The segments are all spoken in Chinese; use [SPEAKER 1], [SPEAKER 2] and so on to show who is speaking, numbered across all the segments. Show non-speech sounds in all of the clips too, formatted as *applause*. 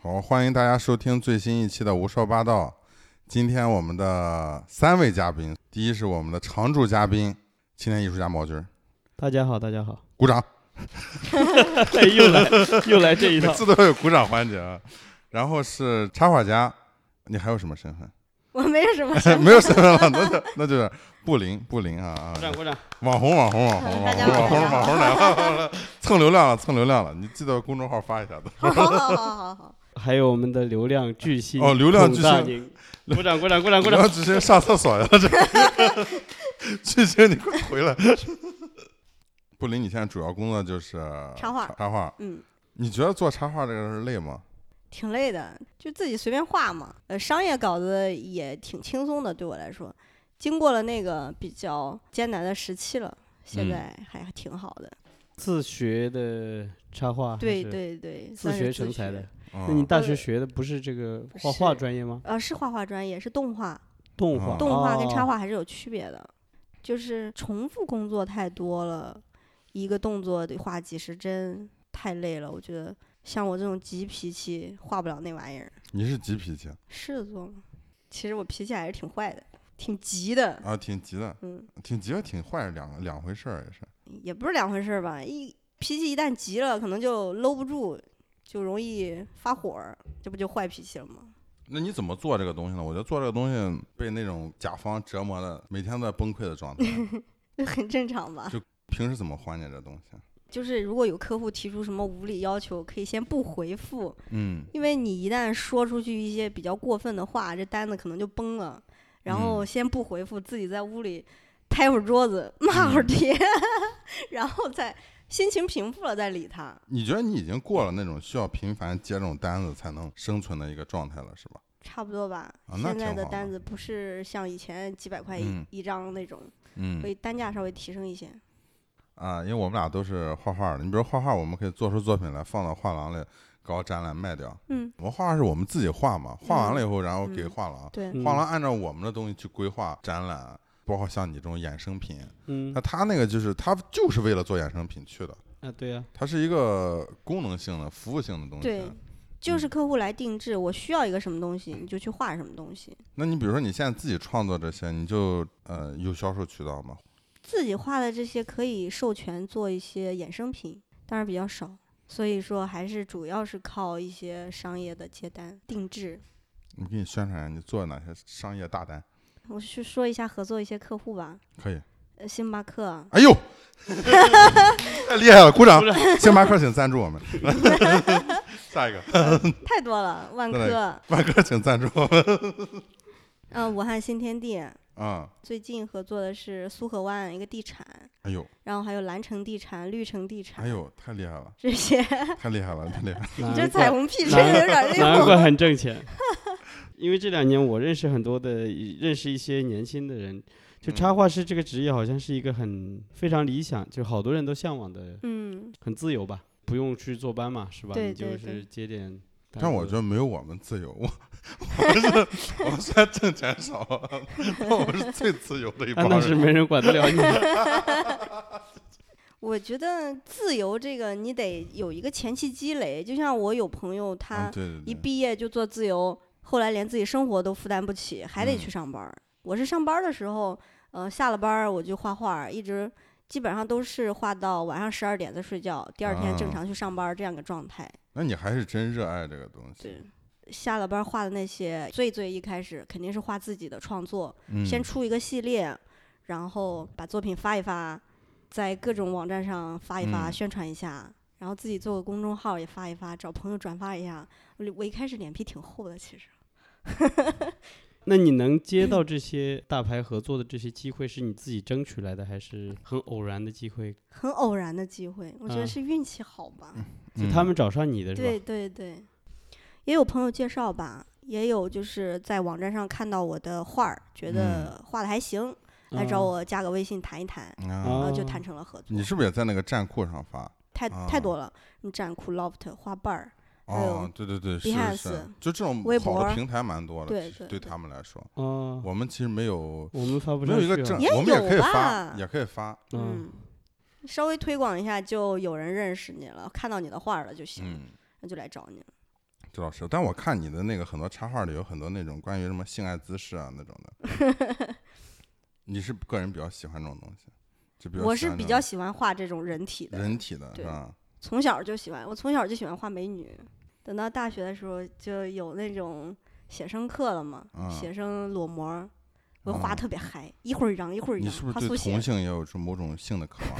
[SPEAKER 1] 好，欢迎大家收听最新一期的《无说八道》。今天我们的三位嘉宾，第一是我们的常驻嘉宾青年艺术家毛军，
[SPEAKER 2] 大家好，大家好，
[SPEAKER 1] 鼓掌。*laughs*
[SPEAKER 2] 又来 *laughs* 又来这一
[SPEAKER 1] 每
[SPEAKER 2] 套，
[SPEAKER 1] 次都有鼓掌环节啊。然后是插画家，你还有什么身份？
[SPEAKER 3] 我没有什么身份 *laughs*
[SPEAKER 1] 没有身份了，那就那就是布林布林啊啊
[SPEAKER 2] 鼓！掌鼓掌。
[SPEAKER 1] 网红网红网红网
[SPEAKER 3] 大家
[SPEAKER 1] 红网红网红来了，蹭流量了蹭流量了！你记得公众号发一下子。
[SPEAKER 3] 好好好好，
[SPEAKER 2] 还有我们的流量巨星
[SPEAKER 1] 哦流量巨星
[SPEAKER 2] 鼓掌鼓掌鼓掌鼓掌。
[SPEAKER 1] 只是上厕所呀，这个 *laughs* 巨星你快回来！*laughs* 布林，你现在主要工作就是
[SPEAKER 3] 插画
[SPEAKER 1] 插画。
[SPEAKER 3] 嗯，
[SPEAKER 1] 你觉得做插画这个事累吗？
[SPEAKER 3] 挺累的，就自己随便画嘛。呃，商业稿子也挺轻松的，对我来说，经过了那个比较艰难的时期了，现
[SPEAKER 1] 嗯
[SPEAKER 3] 在还挺好的。
[SPEAKER 2] 自学的插画，
[SPEAKER 3] 对对对，
[SPEAKER 2] 自学成才的。。那
[SPEAKER 1] 嗯
[SPEAKER 2] 你大
[SPEAKER 3] 呃
[SPEAKER 2] 学学的不是这个画画专业吗？
[SPEAKER 3] 呃，是画画专业，是动画，
[SPEAKER 2] 动画，
[SPEAKER 1] 哦
[SPEAKER 3] 动画跟插
[SPEAKER 2] 哦
[SPEAKER 3] 画还是有区别的，就是重复工作太多了，一个动作得画几十帧，太累了。我觉得像我这种急脾气，画不了那玩意儿。
[SPEAKER 1] 你是急脾气
[SPEAKER 3] 狮子座嘛，其实我脾气还是挺坏的，挺急的。
[SPEAKER 1] 啊，挺急的，
[SPEAKER 3] 嗯，
[SPEAKER 1] 挺急和挺坏是两两回事儿，也是。
[SPEAKER 3] 也不是两回事儿吧。一脾气一旦急了，可能就搂不住，就容易发火儿，这不就坏脾气了吗？
[SPEAKER 1] 那你怎么做这个东西呢？我觉得做这个东西被那种甲方折磨的，每天都在崩溃的状态。*laughs*
[SPEAKER 3] 这很正常吧？
[SPEAKER 1] 就平时怎么缓解这东西？*laughs*
[SPEAKER 3] 就是如果有客户提出什么无理要求，可以先不回复，
[SPEAKER 1] 嗯，
[SPEAKER 3] 因为你一旦说出去一些比较过分的话，这单子可能就崩了。然后
[SPEAKER 1] 嗯
[SPEAKER 3] 先不回复，自己在屋里拍会儿桌子，骂会儿
[SPEAKER 1] 嗯，*laughs*
[SPEAKER 3] 然后再心情平复了再理他。
[SPEAKER 1] 你觉得你已经过了那种需要频繁接这种单子才能生存的一个状态了，是吧？
[SPEAKER 3] 差不多吧。
[SPEAKER 1] 啊那
[SPEAKER 3] 现在
[SPEAKER 1] 的
[SPEAKER 3] 的单子不是像以前几百块一、
[SPEAKER 1] 嗯
[SPEAKER 3] 一张那种，
[SPEAKER 1] 嗯
[SPEAKER 3] 所以单价稍微提升一些。
[SPEAKER 1] 啊，因为我们俩都是画画的，你比如画画，我们可以做出作品来，放到画廊里搞展览卖掉。
[SPEAKER 3] 嗯，
[SPEAKER 1] 我们画画是我们自己画嘛，画完了以后，然后给
[SPEAKER 3] 嗯
[SPEAKER 1] 画廊，
[SPEAKER 3] 对，
[SPEAKER 2] 嗯
[SPEAKER 1] 画廊按照我们的东西去规划展览，包括像你这种衍生品。
[SPEAKER 2] 嗯
[SPEAKER 1] 那他那个就是他就是为了做衍生品去的，
[SPEAKER 2] 啊，对呀，
[SPEAKER 1] 它是一个功能性的、服务性的东西。
[SPEAKER 3] 对，就是
[SPEAKER 1] 嗯
[SPEAKER 3] 客户来定制，我需要一个什么东西，你就去画什么东西。
[SPEAKER 1] 那你比如说你现在自己创作这些，你就呃有销售渠道吗？
[SPEAKER 3] 自己画的这些可以授权做一些衍生品，但是比较少，所以说还是主要是靠一些商业的接单定制。
[SPEAKER 1] 我给你宣传一下，你做哪些商业大单？
[SPEAKER 3] 我去说一下合作一些客户吧，
[SPEAKER 1] 可以。
[SPEAKER 3] 呃，星巴克，
[SPEAKER 1] 哎呦，太 *laughs* 厉害了，鼓掌！*laughs* 星巴克请赞助我们。*laughs* 下一个，
[SPEAKER 3] 太多了，万科，
[SPEAKER 1] 万科请赞助我们。
[SPEAKER 3] 嗯、武汉新天地，
[SPEAKER 1] 啊，
[SPEAKER 3] 最近合作的是苏河湾一个地产，
[SPEAKER 1] 哎呦，
[SPEAKER 3] 然后还有蓝城地产、绿城地产，
[SPEAKER 1] 哎呦，太厉害了，
[SPEAKER 3] 这些，
[SPEAKER 1] 太厉害了，太厉害了。
[SPEAKER 3] 你这彩虹屁吹的有点厉
[SPEAKER 2] 难怪
[SPEAKER 3] 害。
[SPEAKER 2] 很挣钱。因为这两年我认识很多的，认识一些年轻的人，就插
[SPEAKER 1] 嗯
[SPEAKER 2] 画师这个职业好像是一个很非常理想，就好多人都向往的，
[SPEAKER 3] 嗯，
[SPEAKER 2] 很自由吧，不用去坐班嘛，是吧？
[SPEAKER 3] 对
[SPEAKER 2] 你就是接点。
[SPEAKER 1] 但我觉得没有我们自由，我我们是，我们虽然挣钱少，*laughs* 但我们是最自由的一
[SPEAKER 2] 啊，
[SPEAKER 1] 帮
[SPEAKER 2] 那是
[SPEAKER 1] 人。
[SPEAKER 2] 没人管得了你。*laughs*
[SPEAKER 3] 我觉得自由这个你得有一个前期积累，就像我有朋友他一
[SPEAKER 1] 对，
[SPEAKER 3] 毕业就做自由，后来连自己生活都负担不起，还得
[SPEAKER 1] 嗯
[SPEAKER 3] 去上班儿。我是上班儿的时候，呃，下了班儿我就画画儿，一直基本上都是画到晚上十二点再睡觉，第二天正
[SPEAKER 1] 啊
[SPEAKER 3] 常去上班儿这样个状态。
[SPEAKER 1] 那你还是真热爱这个东西。
[SPEAKER 3] 对，下了班儿画的那些，最最一开始肯定是画自己的创作，
[SPEAKER 1] 嗯，
[SPEAKER 3] 先出一个系列，然后把作品发一发，在各种网站上发一发，
[SPEAKER 1] 嗯
[SPEAKER 3] 宣传一下。然后自己做个公众号也发一发，找朋友转发一下。我我一开始脸皮挺厚的，其实。*laughs*
[SPEAKER 2] 那你能接到这些大牌合作的这些机会，是你自己争取来的，还是很偶然的机会？
[SPEAKER 3] 很偶然的机会，我觉得
[SPEAKER 2] 嗯
[SPEAKER 3] 是运气好吧。
[SPEAKER 1] 嗯
[SPEAKER 2] 就他们找上你的是吧？
[SPEAKER 3] 对对对，也有朋友介绍吧，也有就是在网站上看到我的画儿，觉得画的还行，来找
[SPEAKER 2] 嗯
[SPEAKER 3] 我加个微信谈一谈，
[SPEAKER 1] 啊，
[SPEAKER 3] 然后就
[SPEAKER 2] 哦
[SPEAKER 3] 谈成了合作。
[SPEAKER 1] 你是不是也在那个站酷上发？
[SPEAKER 3] 太
[SPEAKER 1] 啊
[SPEAKER 3] 太多了，什么站酷、loft、花瓣儿，
[SPEAKER 1] 哦，对对对，是是，就这种好的平台蛮多的，
[SPEAKER 3] 对对
[SPEAKER 1] 其实对他们来说，
[SPEAKER 2] 哦，
[SPEAKER 1] 我们其实没有
[SPEAKER 2] 我们发不
[SPEAKER 1] 没有一个正我们也
[SPEAKER 3] 有
[SPEAKER 1] 可以发，也可以发，
[SPEAKER 2] 嗯，
[SPEAKER 3] 嗯，稍微推广一下，就有人认识你了，看到你的画了就行，
[SPEAKER 1] 嗯。
[SPEAKER 3] 那就来找你了。
[SPEAKER 1] 这倒是。但我看你的那个很多插画里有很多那种关于什么性爱姿势啊那种的，*laughs* 你是个人比较喜欢这种东西，就比较
[SPEAKER 3] 我是比较
[SPEAKER 1] 喜欢
[SPEAKER 3] 画这种人体的，
[SPEAKER 1] 人体的
[SPEAKER 3] 对
[SPEAKER 1] 是吧？
[SPEAKER 3] 从小就喜欢，我从小就喜欢画美女。等到大学的时候，就有那种写生课了嘛，
[SPEAKER 1] 啊
[SPEAKER 3] 写生裸模，我画
[SPEAKER 1] 啊
[SPEAKER 3] 特别嗨，一会儿嚷一会儿
[SPEAKER 1] 你
[SPEAKER 3] 嚷，
[SPEAKER 1] 是不是对
[SPEAKER 3] 写
[SPEAKER 1] 同性也有出某种性的渴望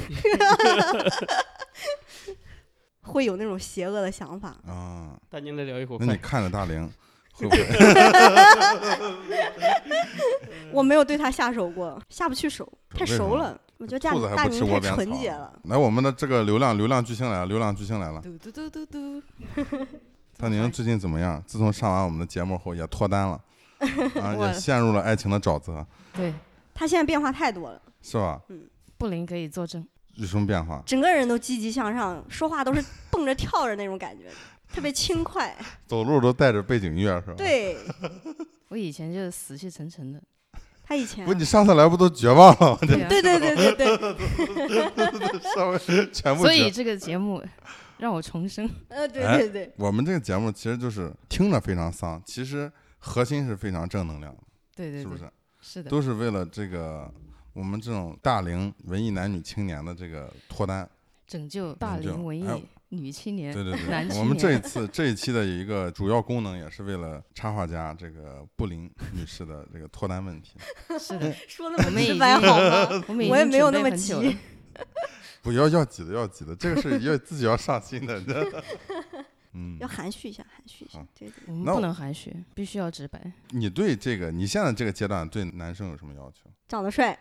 [SPEAKER 1] *laughs*
[SPEAKER 3] 会有那种邪恶的想法。
[SPEAKER 1] 啊？
[SPEAKER 2] 大聊一会儿。
[SPEAKER 1] 那你看着大玲 *laughs* 会不会？*laughs*
[SPEAKER 3] 我没有对他下手过，下不去手，太
[SPEAKER 1] 为什么
[SPEAKER 3] 熟了。我觉得大
[SPEAKER 1] 兔子还不吃
[SPEAKER 3] 大宁太纯洁了。
[SPEAKER 1] 来，我们的这个流量流量巨星来了，流量巨星来了。
[SPEAKER 3] 嘟嘟嘟嘟嘟，
[SPEAKER 1] 大宁最近怎么样？自从上完我们的节目后，也脱单了，*laughs* 啊，
[SPEAKER 4] 我
[SPEAKER 1] 也陷入了爱情的沼泽，
[SPEAKER 4] 对，
[SPEAKER 3] 他现在变化太多了，
[SPEAKER 1] 是吧？
[SPEAKER 4] 嗯布林可以作证。
[SPEAKER 1] 有什么变化？
[SPEAKER 3] 整个人都积极向上，说话都是蹦着跳着那种感觉，*laughs* 特别轻快。
[SPEAKER 1] 走路都带着背景乐，是吧？。
[SPEAKER 3] 对 *laughs*
[SPEAKER 4] 我以前就是死气沉沉的，
[SPEAKER 3] 他以前
[SPEAKER 1] 不，，你上次来不都绝望了吗？
[SPEAKER 4] 对啊，
[SPEAKER 3] 对对对对对，
[SPEAKER 1] 稍微全部。
[SPEAKER 4] 所以这个节目让我重生。*laughs*
[SPEAKER 3] 呃，对
[SPEAKER 1] 哎
[SPEAKER 3] 对对，
[SPEAKER 1] 我们这个节目其实就是听着非常丧，其实核心是非常正能量的，
[SPEAKER 4] 对对对，
[SPEAKER 1] 是不是？
[SPEAKER 4] 是的，
[SPEAKER 1] 都是为了这个我们这种大龄文艺男女青年的这个脱单。
[SPEAKER 4] 拯救大龄文
[SPEAKER 1] 哎
[SPEAKER 4] 艺女青年。
[SPEAKER 1] 对对
[SPEAKER 4] 男
[SPEAKER 1] 对，*laughs*
[SPEAKER 4] 青
[SPEAKER 1] 我们这一次 *laughs* 这一期的一个主要功能也是为了插画家这个布林女士的这个脱单问题。
[SPEAKER 4] 是的，
[SPEAKER 3] 说那
[SPEAKER 4] 我们已
[SPEAKER 3] 么直白
[SPEAKER 4] 经
[SPEAKER 3] 好吗？
[SPEAKER 4] 我们
[SPEAKER 3] 也没有那么急。*laughs*
[SPEAKER 1] 不要要挤的要挤的，这个是要自己要上心的。*laughs* 嗯
[SPEAKER 3] 要，含蓄一下，含蓄一下
[SPEAKER 1] 好。
[SPEAKER 3] 对对，
[SPEAKER 4] 我们不能含蓄，必须要直白。
[SPEAKER 1] 你对这个你现在这个阶段对男生有什么要求？
[SPEAKER 3] 长得帅，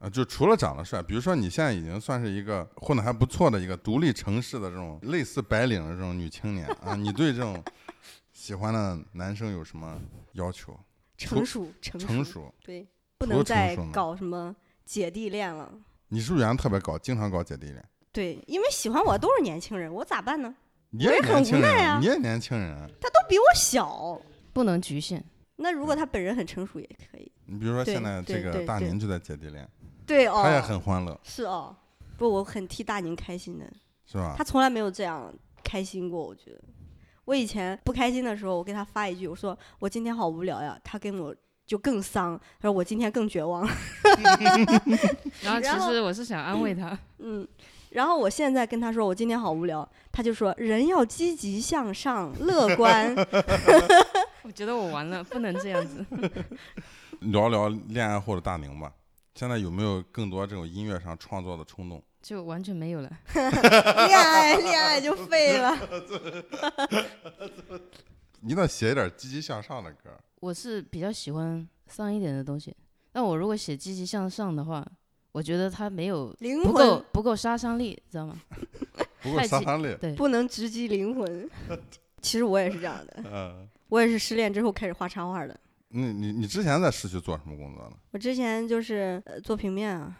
[SPEAKER 1] 啊，就除了长得帅，比如说你现在已经算是一个混得还不错的一个独立城市的这种类似白领的这种女青年啊，你对这种喜欢的男生有什么要求？
[SPEAKER 3] 成熟成
[SPEAKER 1] 成熟，
[SPEAKER 3] 对，不能再搞什么姐弟恋了。
[SPEAKER 1] 你是不是原来特别搞，经常搞姐弟恋？
[SPEAKER 3] 对，因为喜欢我都是年轻人，我咋办呢？
[SPEAKER 1] 你也
[SPEAKER 3] 我也很
[SPEAKER 1] 年轻人，
[SPEAKER 3] 无奈啊
[SPEAKER 1] 你也年轻人。
[SPEAKER 3] 他都比我小，
[SPEAKER 4] 不能局限。
[SPEAKER 3] 那如果他本人很成熟也可以。
[SPEAKER 1] 你比如说
[SPEAKER 3] 对
[SPEAKER 1] 现在这个
[SPEAKER 3] 对对对
[SPEAKER 1] 大宁就在姐弟恋，
[SPEAKER 3] 对哦，
[SPEAKER 1] 他也很欢乐，
[SPEAKER 3] 是哦，不，我很替大宁开心的，
[SPEAKER 1] 是吧
[SPEAKER 3] 他？从来没有这样开心过。我觉得，我以前不开心的时候，我给他发一句，我说我今天好无聊呀，他跟我就更丧，他说我今天更绝望。*laughs*
[SPEAKER 4] 然后其实我是想安慰他，
[SPEAKER 3] 嗯，然后我现在跟他说我今天好无聊，他就说人要积极向上，乐观。*laughs*
[SPEAKER 4] 我觉得我完了，不能这样子。*laughs*
[SPEAKER 1] 聊聊恋爱后的大宁吧。现在有没有更多这种音乐上创作的冲动？
[SPEAKER 4] 就完全没有了。
[SPEAKER 3] 恋爱恋爱就废了。
[SPEAKER 1] 你得写一点积极向上的歌。
[SPEAKER 4] 我是比较喜欢丧一点的东西，但我如果写积极向上的话，我觉得它没有
[SPEAKER 3] 灵
[SPEAKER 4] 不够
[SPEAKER 3] 魂
[SPEAKER 4] 不够杀伤力，知道吗？*laughs*
[SPEAKER 1] 不够杀伤力。
[SPEAKER 4] 对，
[SPEAKER 3] 不能直击灵魂。其实我也是这样的，
[SPEAKER 1] 嗯，
[SPEAKER 3] 我也是失恋之后开始画插画的。
[SPEAKER 1] 你你你之前在市区做什么工作呢？
[SPEAKER 3] 我之前就是呃做平面啊，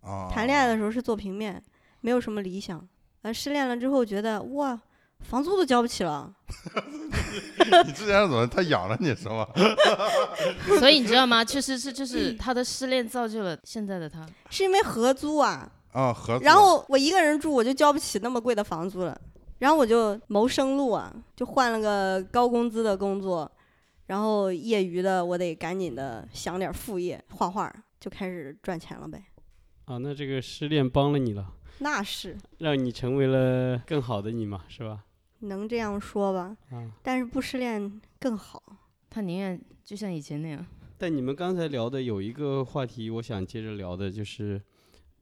[SPEAKER 1] 啊，
[SPEAKER 3] 谈恋爱的时候是做平面，没有什么理想。呃，失恋了之后觉得哇，房租都交不起了。*laughs*
[SPEAKER 1] 你之前怎么他养着你是吗？*laughs*
[SPEAKER 4] 所以你知道吗？确实是就是他的失恋造就了现在的他。
[SPEAKER 3] 是因为合租啊，
[SPEAKER 1] 啊，合租。
[SPEAKER 3] 然后我一个人住，我就交不起那么贵的房租了，然后我就谋生路啊，就换了个高工资的工作，然后业余的我得赶紧的想点副业，画画就开始赚钱了呗。
[SPEAKER 2] 啊，那这个失恋帮了你了，
[SPEAKER 3] 那是
[SPEAKER 2] 让你成为了更好的你嘛，是吧？
[SPEAKER 3] 能这样说吧，
[SPEAKER 2] 啊，
[SPEAKER 3] 但是不失恋更好。
[SPEAKER 4] 他宁愿就像以前那样，
[SPEAKER 2] 但你们刚才聊的有一个话题，我想接着聊的就是，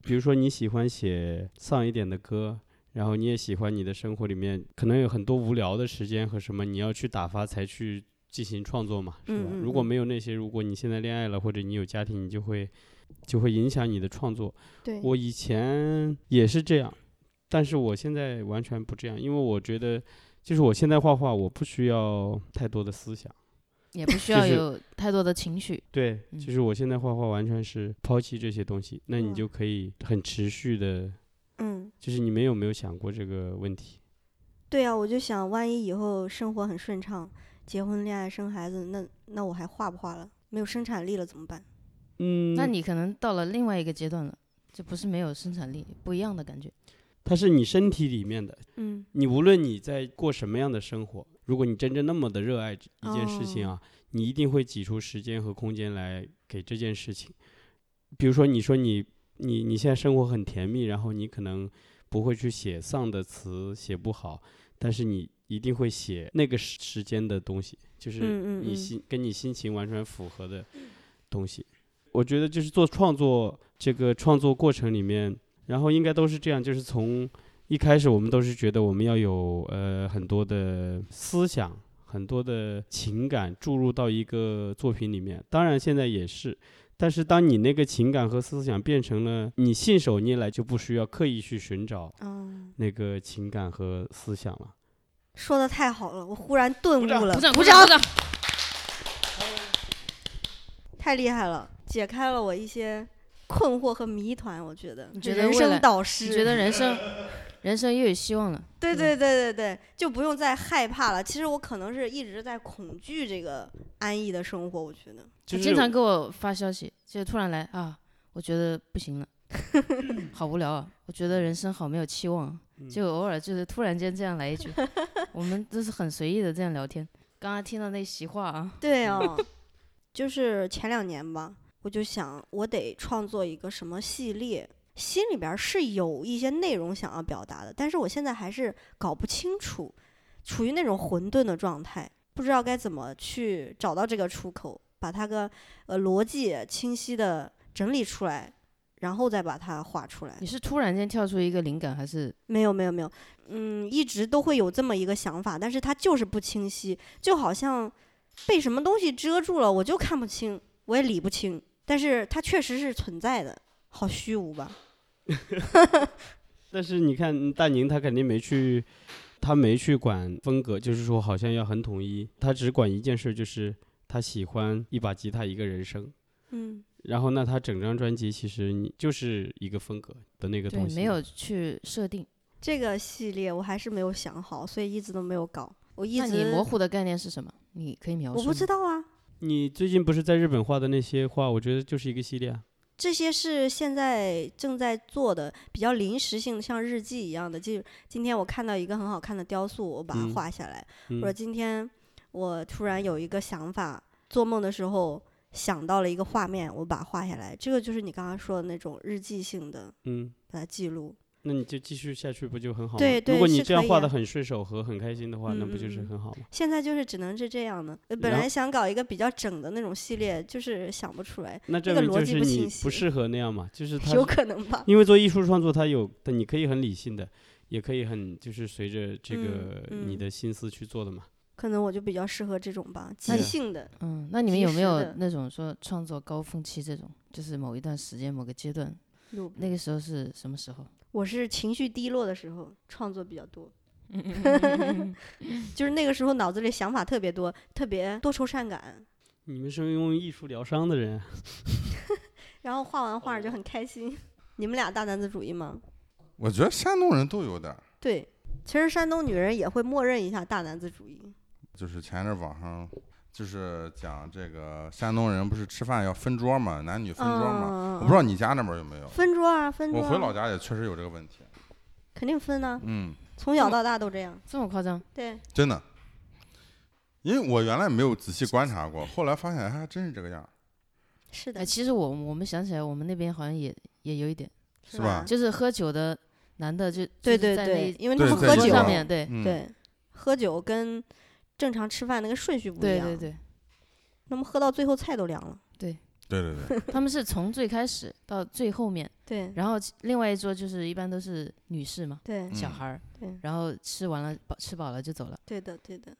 [SPEAKER 2] 比如说你喜欢写丧一点的歌，然后你也喜欢你的生活里面可能有很多无聊的时间和什么，你要去打发才去进行创作嘛，是吧？
[SPEAKER 3] 嗯嗯
[SPEAKER 2] 如果
[SPEAKER 3] 嗯
[SPEAKER 2] 没有那些，如果你现在恋爱了或者你有家庭，你就会就会影响你的创作。
[SPEAKER 3] 对，
[SPEAKER 2] 我以前也是这样，但是我现在完全不这样，因为我觉得，就是我现在画画，我不需要太多的思想。
[SPEAKER 4] 也不需要有太多的情绪。
[SPEAKER 2] 对，
[SPEAKER 4] 嗯
[SPEAKER 2] 其实我现在画画完全是抛弃这些东西，那你
[SPEAKER 3] 嗯
[SPEAKER 2] 就可以很持续的，
[SPEAKER 3] 嗯，
[SPEAKER 2] 就是你们有没有想过这个问题？
[SPEAKER 3] 对啊，我就想，万一以后生活很顺畅，结婚、恋爱、生孩子，那那我还画不画了？没有生产力了怎么办？
[SPEAKER 2] 嗯，
[SPEAKER 4] 那你可能到了另外一个阶段了，就不是没有生产力，不一样的感觉。
[SPEAKER 2] 它是你身体里面的，
[SPEAKER 3] 嗯
[SPEAKER 2] 你无论你在过什么样的生活，如果你真正那么的热爱这一件事情
[SPEAKER 3] 哦
[SPEAKER 2] 啊，你一定会挤出时间和空间来给这件事情。比如说，你说你你你现在生活很甜蜜，然后你可能不会去写丧的词，写不好，但是你一定会写那个时时间的东西，就是你
[SPEAKER 3] 嗯嗯嗯
[SPEAKER 2] 心跟你心情完全符合的东西。我觉得就是做创作这个创作过程里面，然后应该都是这样，就是从一开始我们都是觉得我们要有呃很多的思想、很多的情感注入到一个作品里面，当然现在也是。但是当你那个情感和思想变成了你信手拈来，就不需要刻意去寻找
[SPEAKER 3] 嗯，
[SPEAKER 2] 那个情感和思想了。
[SPEAKER 3] 说的太好了，我忽然顿悟了，
[SPEAKER 4] 鼓掌，
[SPEAKER 3] 鼓
[SPEAKER 4] 鼓掌，鼓掌。
[SPEAKER 3] 太厉害了，解开了我一些困惑和谜团。我觉得
[SPEAKER 4] 你觉得
[SPEAKER 3] 人
[SPEAKER 4] 未来
[SPEAKER 3] 生导师，
[SPEAKER 4] 你觉得人生，人生又有希望了？
[SPEAKER 3] 对对对对对，就不用再害怕了。其实我可能是一直在恐惧这个安逸的生活。我觉得，
[SPEAKER 2] 就是
[SPEAKER 4] 他经常给我发消息，就突然来啊，我觉得不行了，*laughs* 好无聊啊，我觉得人生好没有期望就偶尔就是突然间这样来一句，*laughs* 我们都是很随意的这样聊天。刚刚听到那席话啊，
[SPEAKER 3] 对哦，*laughs* 就是前两年吧，我就想我得创作一个什么系列，心里边儿是有一些内容想要表达的，但是我现在还是搞不清楚，处于那种混沌的状态，不知道该怎么去找到这个出口，把它个呃逻辑清晰的整理出来，然后再把它画出来
[SPEAKER 4] 你。是突然间跳出一个灵感，还是
[SPEAKER 3] 没有没有没有，嗯，一直都会有这么一个想法，但是它就是不清晰，就好像被什么东西遮住了，我就看不清，我也理不清，但是它确实是存在的，好虚无吧？*laughs*
[SPEAKER 2] 但是你看大宁，他肯定没去，他没去管风格，就是说好像要很统一，他只管一件事，就是他喜欢一把吉他一个人声。
[SPEAKER 3] 嗯，
[SPEAKER 2] 然后那他整张专辑其实你就是一个风格的那个东西，
[SPEAKER 4] 没有去设定？
[SPEAKER 3] 这个系列我还是没有想好，所以一直都没有搞。我一
[SPEAKER 4] 那
[SPEAKER 3] 直
[SPEAKER 4] 你模糊的概念是什么？你可以描述。
[SPEAKER 3] 我不知。道啊，
[SPEAKER 2] 你最近不是在日本画的那些画，我觉得就是一个系列啊。
[SPEAKER 3] 这些是现在正在做的比较临时性的，像日记一样的。就今天我看到一个很好看的雕塑，我把它
[SPEAKER 2] 嗯
[SPEAKER 3] 画下来。
[SPEAKER 2] 嗯
[SPEAKER 3] 或者今天我突然有一个想法，做梦的时候想到了一个画面，我把它画下来。这个就是你刚刚说的那种日记性的，
[SPEAKER 2] 嗯，
[SPEAKER 3] 把它记录。
[SPEAKER 2] 那你就继续下去不就很好吗？
[SPEAKER 3] 对对
[SPEAKER 2] 如果你这样画的很顺手和很开心的话，那
[SPEAKER 3] 嗯
[SPEAKER 2] 不就是很好吗？
[SPEAKER 3] 现在就是只能是这样的。呃本来想搞一个比较整的那种系列，就是想不出来，
[SPEAKER 2] 那这
[SPEAKER 3] 个逻辑
[SPEAKER 2] 明就是你
[SPEAKER 3] 不清晰
[SPEAKER 2] 不适合那样嘛，就是他
[SPEAKER 3] 有可能吧？
[SPEAKER 2] 因为做艺术创作，它有，但你可以很理性的，也可以很就是随着这
[SPEAKER 3] 嗯
[SPEAKER 2] 个你
[SPEAKER 3] 嗯
[SPEAKER 2] 的心思去做的嘛。
[SPEAKER 3] 可能我就比较适合这种吧，即
[SPEAKER 2] 是
[SPEAKER 3] 兴的。
[SPEAKER 4] 嗯，那你们有没有那种说创作高峰期这种，就是某一段时间、某个阶段，
[SPEAKER 3] 录
[SPEAKER 4] 那个时候是什么时候？
[SPEAKER 3] 我是情绪低落的时候创作比较多，*laughs*
[SPEAKER 4] 嗯
[SPEAKER 3] 就是那个时候脑子里想法特别多，特别多愁善感，
[SPEAKER 2] 你们是用艺术疗伤的人，*laughs*
[SPEAKER 3] 然后画完画就很开心。你们俩大男子主义吗？
[SPEAKER 1] 我觉得山东人都有点儿，
[SPEAKER 3] 对，其实山东女人也会默认一下大男子主义。
[SPEAKER 1] 就是前一阵网上就是讲这个山东人不是吃饭要分桌嘛，男女分桌嘛。
[SPEAKER 3] 嗯
[SPEAKER 1] 我不知道你家那边有没有，
[SPEAKER 3] 分桌啊，分桌、啊。
[SPEAKER 1] 我回老家也确实有这个问题。
[SPEAKER 3] 肯定分呢、
[SPEAKER 1] 嗯，
[SPEAKER 3] 从小到大都这样。
[SPEAKER 4] 这么夸张？
[SPEAKER 3] 对，
[SPEAKER 1] 真的，因为我原来没有仔细观察过，后来发现还真是这个样儿，
[SPEAKER 3] 是的
[SPEAKER 4] 哎，，其实我我们想起来，我们那边好像也也有一点，
[SPEAKER 1] 是吧
[SPEAKER 4] 就是喝酒的男的就
[SPEAKER 3] 对对对，因为他
[SPEAKER 1] 对
[SPEAKER 3] 们喝酒，
[SPEAKER 4] 上面对
[SPEAKER 1] 嗯，
[SPEAKER 3] 对，喝酒跟正常吃饭那个顺序不一样。
[SPEAKER 4] 对对对，
[SPEAKER 3] 那么喝到最后菜都凉了。
[SPEAKER 1] 对对对，
[SPEAKER 4] 他们是从最开始到最后面，
[SPEAKER 3] 对
[SPEAKER 4] 然后另外一桌就是一般都是女士嘛，
[SPEAKER 3] 对
[SPEAKER 1] 嗯
[SPEAKER 4] 小孩儿，
[SPEAKER 3] 对
[SPEAKER 4] 然后吃完了饱吃饱了就走了。
[SPEAKER 3] 对的对的，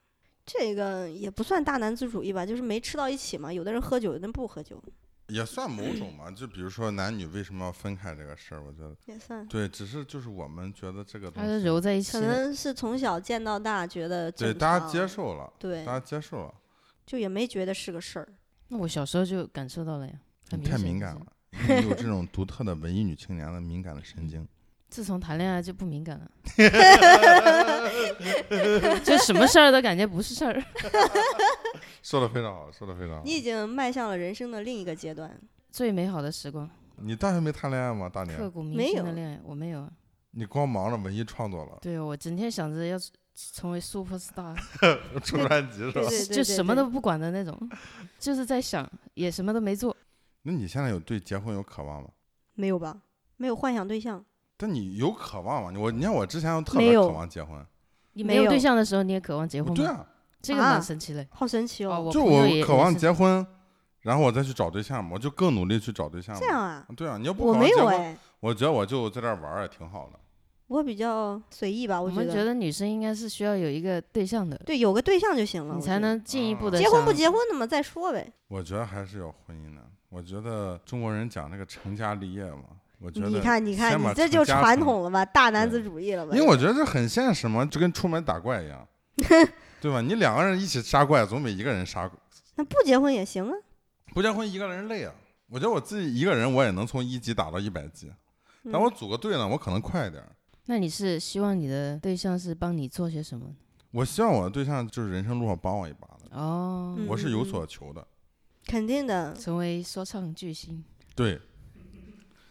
[SPEAKER 3] 这个也不算大男子主义吧，就是没吃到一起嘛。有的人喝酒，有的人不喝酒，
[SPEAKER 1] 也算某种嘛。就比如说男女为什么要分开这个事儿，我觉得
[SPEAKER 3] 也算。
[SPEAKER 1] 对，只是就是我们觉得这个东西，
[SPEAKER 4] 揉在一起，
[SPEAKER 3] 可能是从小见到大，觉得
[SPEAKER 1] 对大家接，受了，
[SPEAKER 3] 对，
[SPEAKER 1] 大家接受了，
[SPEAKER 3] 就也没觉得是个事儿。
[SPEAKER 4] 那我小时候就感受到了呀，很
[SPEAKER 1] 你太敏感了，你有这种独特的文艺女青年的敏感的神经。
[SPEAKER 4] 自从谈恋爱就不敏感了，*laughs* 就什么事儿都感觉不是事儿。*laughs*
[SPEAKER 1] 说的非常好，说的非常好
[SPEAKER 3] 你。已经迈向了人生的另一个阶段。
[SPEAKER 4] 最美好的时光，
[SPEAKER 1] 你大学没谈恋爱吗？大
[SPEAKER 4] 刻
[SPEAKER 1] 年，
[SPEAKER 4] 骨铭
[SPEAKER 3] 没有
[SPEAKER 4] 心的恋爱，我没有啊。
[SPEAKER 1] 你光忙着文艺创作了。
[SPEAKER 4] 对我整天想着要成为 super star，*laughs*
[SPEAKER 1] 出专辑是吧
[SPEAKER 3] 对？对对，
[SPEAKER 4] 就什么都不管的那种，就是在想，也什么都没做。
[SPEAKER 1] 那你现在有对结婚有渴望吗？
[SPEAKER 3] 没有吧？没有幻想对象，
[SPEAKER 1] 但你有渴望吗？我你看我之前特别渴望结婚，
[SPEAKER 4] 你没有对象的时候，你也渴望结婚吗？
[SPEAKER 1] 对啊，
[SPEAKER 4] 这个
[SPEAKER 3] 啊
[SPEAKER 4] 蛮神奇的。
[SPEAKER 3] 好神奇
[SPEAKER 4] 哦，
[SPEAKER 3] 哦！
[SPEAKER 1] 就
[SPEAKER 4] 我
[SPEAKER 1] 渴望结婚，然后我再去找对象嘛，我就更努力去找对象嘛。
[SPEAKER 3] 这样啊，
[SPEAKER 1] 对啊，你要不
[SPEAKER 3] 我没有哎，
[SPEAKER 1] 我觉得我就在这儿玩儿也挺好的。
[SPEAKER 3] 我比较随意吧，
[SPEAKER 4] 我
[SPEAKER 3] 我得
[SPEAKER 4] 们觉得女生应该是需要有一个对象的，
[SPEAKER 3] 对，有个对象就行了，
[SPEAKER 4] 你才能进一步的
[SPEAKER 3] 结婚不结婚的嘛，再说呗。
[SPEAKER 1] 我觉得还是要婚姻的。我觉得中国人讲这个成家立业嘛，我觉得
[SPEAKER 3] 你看，你看，你这就传统了吧，大男子主义了吧？
[SPEAKER 1] 因为我觉得这很现实嘛，就跟出门打怪一样，*laughs* 对吧？你两个人一起杀怪，总比一个人杀。
[SPEAKER 3] 那不结婚也行啊。
[SPEAKER 1] 不结婚一个人累啊。我觉得我自己一个人，我也能从一级打到一百级，但我
[SPEAKER 3] 嗯
[SPEAKER 1] 组个队呢，我可能快一点儿。
[SPEAKER 4] 那你是希望你的对象是帮你做些什么？
[SPEAKER 1] 我希望我的对象就是人生路上帮我一把的，
[SPEAKER 4] 哦，
[SPEAKER 3] 嗯
[SPEAKER 1] 我是有所求的。
[SPEAKER 3] 肯定的，
[SPEAKER 4] 成为说唱巨星。
[SPEAKER 1] 对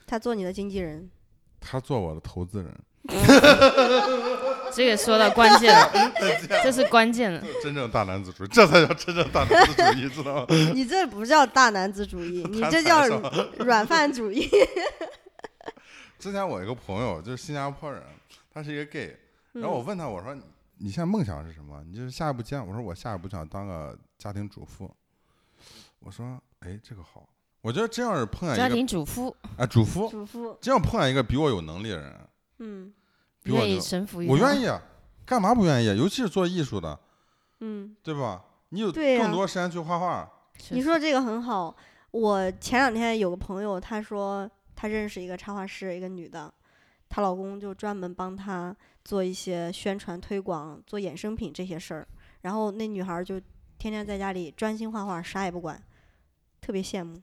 [SPEAKER 3] 他做你的经纪人，
[SPEAKER 1] 他做我的投资人，*laughs*
[SPEAKER 4] 这个说到关键了，*laughs* 这是关键了。
[SPEAKER 1] 真正大男子主义，这才叫真正大男子主义，知道吗？*laughs*
[SPEAKER 3] 你这不叫大男子主义，你这叫软饭主义。
[SPEAKER 1] 之前我一个朋友就是新加坡人，他是一个 gay，然后我
[SPEAKER 3] 嗯
[SPEAKER 1] 问他，我说你现在梦想是什么？你就是下一步见？我说我下一步想当个家庭主妇。我说哎，这个好，我觉得这样是碰
[SPEAKER 4] 家
[SPEAKER 1] 见一个
[SPEAKER 4] 庭主妇
[SPEAKER 1] 哎主妇，
[SPEAKER 3] 主妇，
[SPEAKER 1] 这样碰见一个比我有能力的人，
[SPEAKER 3] 嗯
[SPEAKER 1] 比我
[SPEAKER 4] 愿意
[SPEAKER 1] 牛
[SPEAKER 4] 臣服于。
[SPEAKER 1] 我愿意啊，干嘛不愿意啊？尤其是做艺术的，
[SPEAKER 3] 嗯，
[SPEAKER 1] 对吧？你有更多时间去画画，
[SPEAKER 3] 你说这个很好。我前两天有个朋友，她说她认识一个插画师，一个女的，她老公就专门帮她做一些宣传推广、做衍生品这些事儿。然后那女孩儿就天天在家里专心画画，啥也不管，特别羡慕。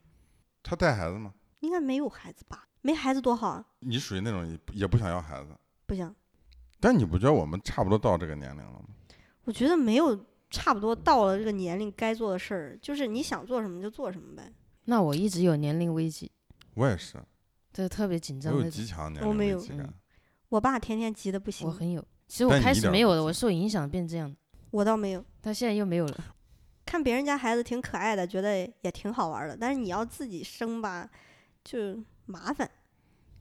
[SPEAKER 1] 他带孩子吗？
[SPEAKER 3] 应该没有孩子吧？没孩子多好啊！
[SPEAKER 1] 你属于那种也不也不想要孩子，
[SPEAKER 3] 不行，
[SPEAKER 1] 但你不觉得我们差不多到这个年龄了吗？
[SPEAKER 3] 我觉得没有差不多到了这个年龄该做的事儿，就是你想做什么就做什么呗。
[SPEAKER 4] 那我一直有年龄危机，
[SPEAKER 1] 我也是，
[SPEAKER 4] 对特别紧
[SPEAKER 1] 我有
[SPEAKER 4] 张那种。
[SPEAKER 1] 极强年
[SPEAKER 3] 我没有
[SPEAKER 1] 龄危机感
[SPEAKER 4] 嗯。
[SPEAKER 3] 我爸天天急得不行，
[SPEAKER 4] 我很有，其实我开
[SPEAKER 1] 但你一点儿
[SPEAKER 4] 始没有的，我受影响变这样的，
[SPEAKER 3] 我倒没有。
[SPEAKER 4] 但现在又没有了。
[SPEAKER 3] 看别人家孩子挺可爱的，觉得也挺好玩的，但是你要自己生吧，就麻烦。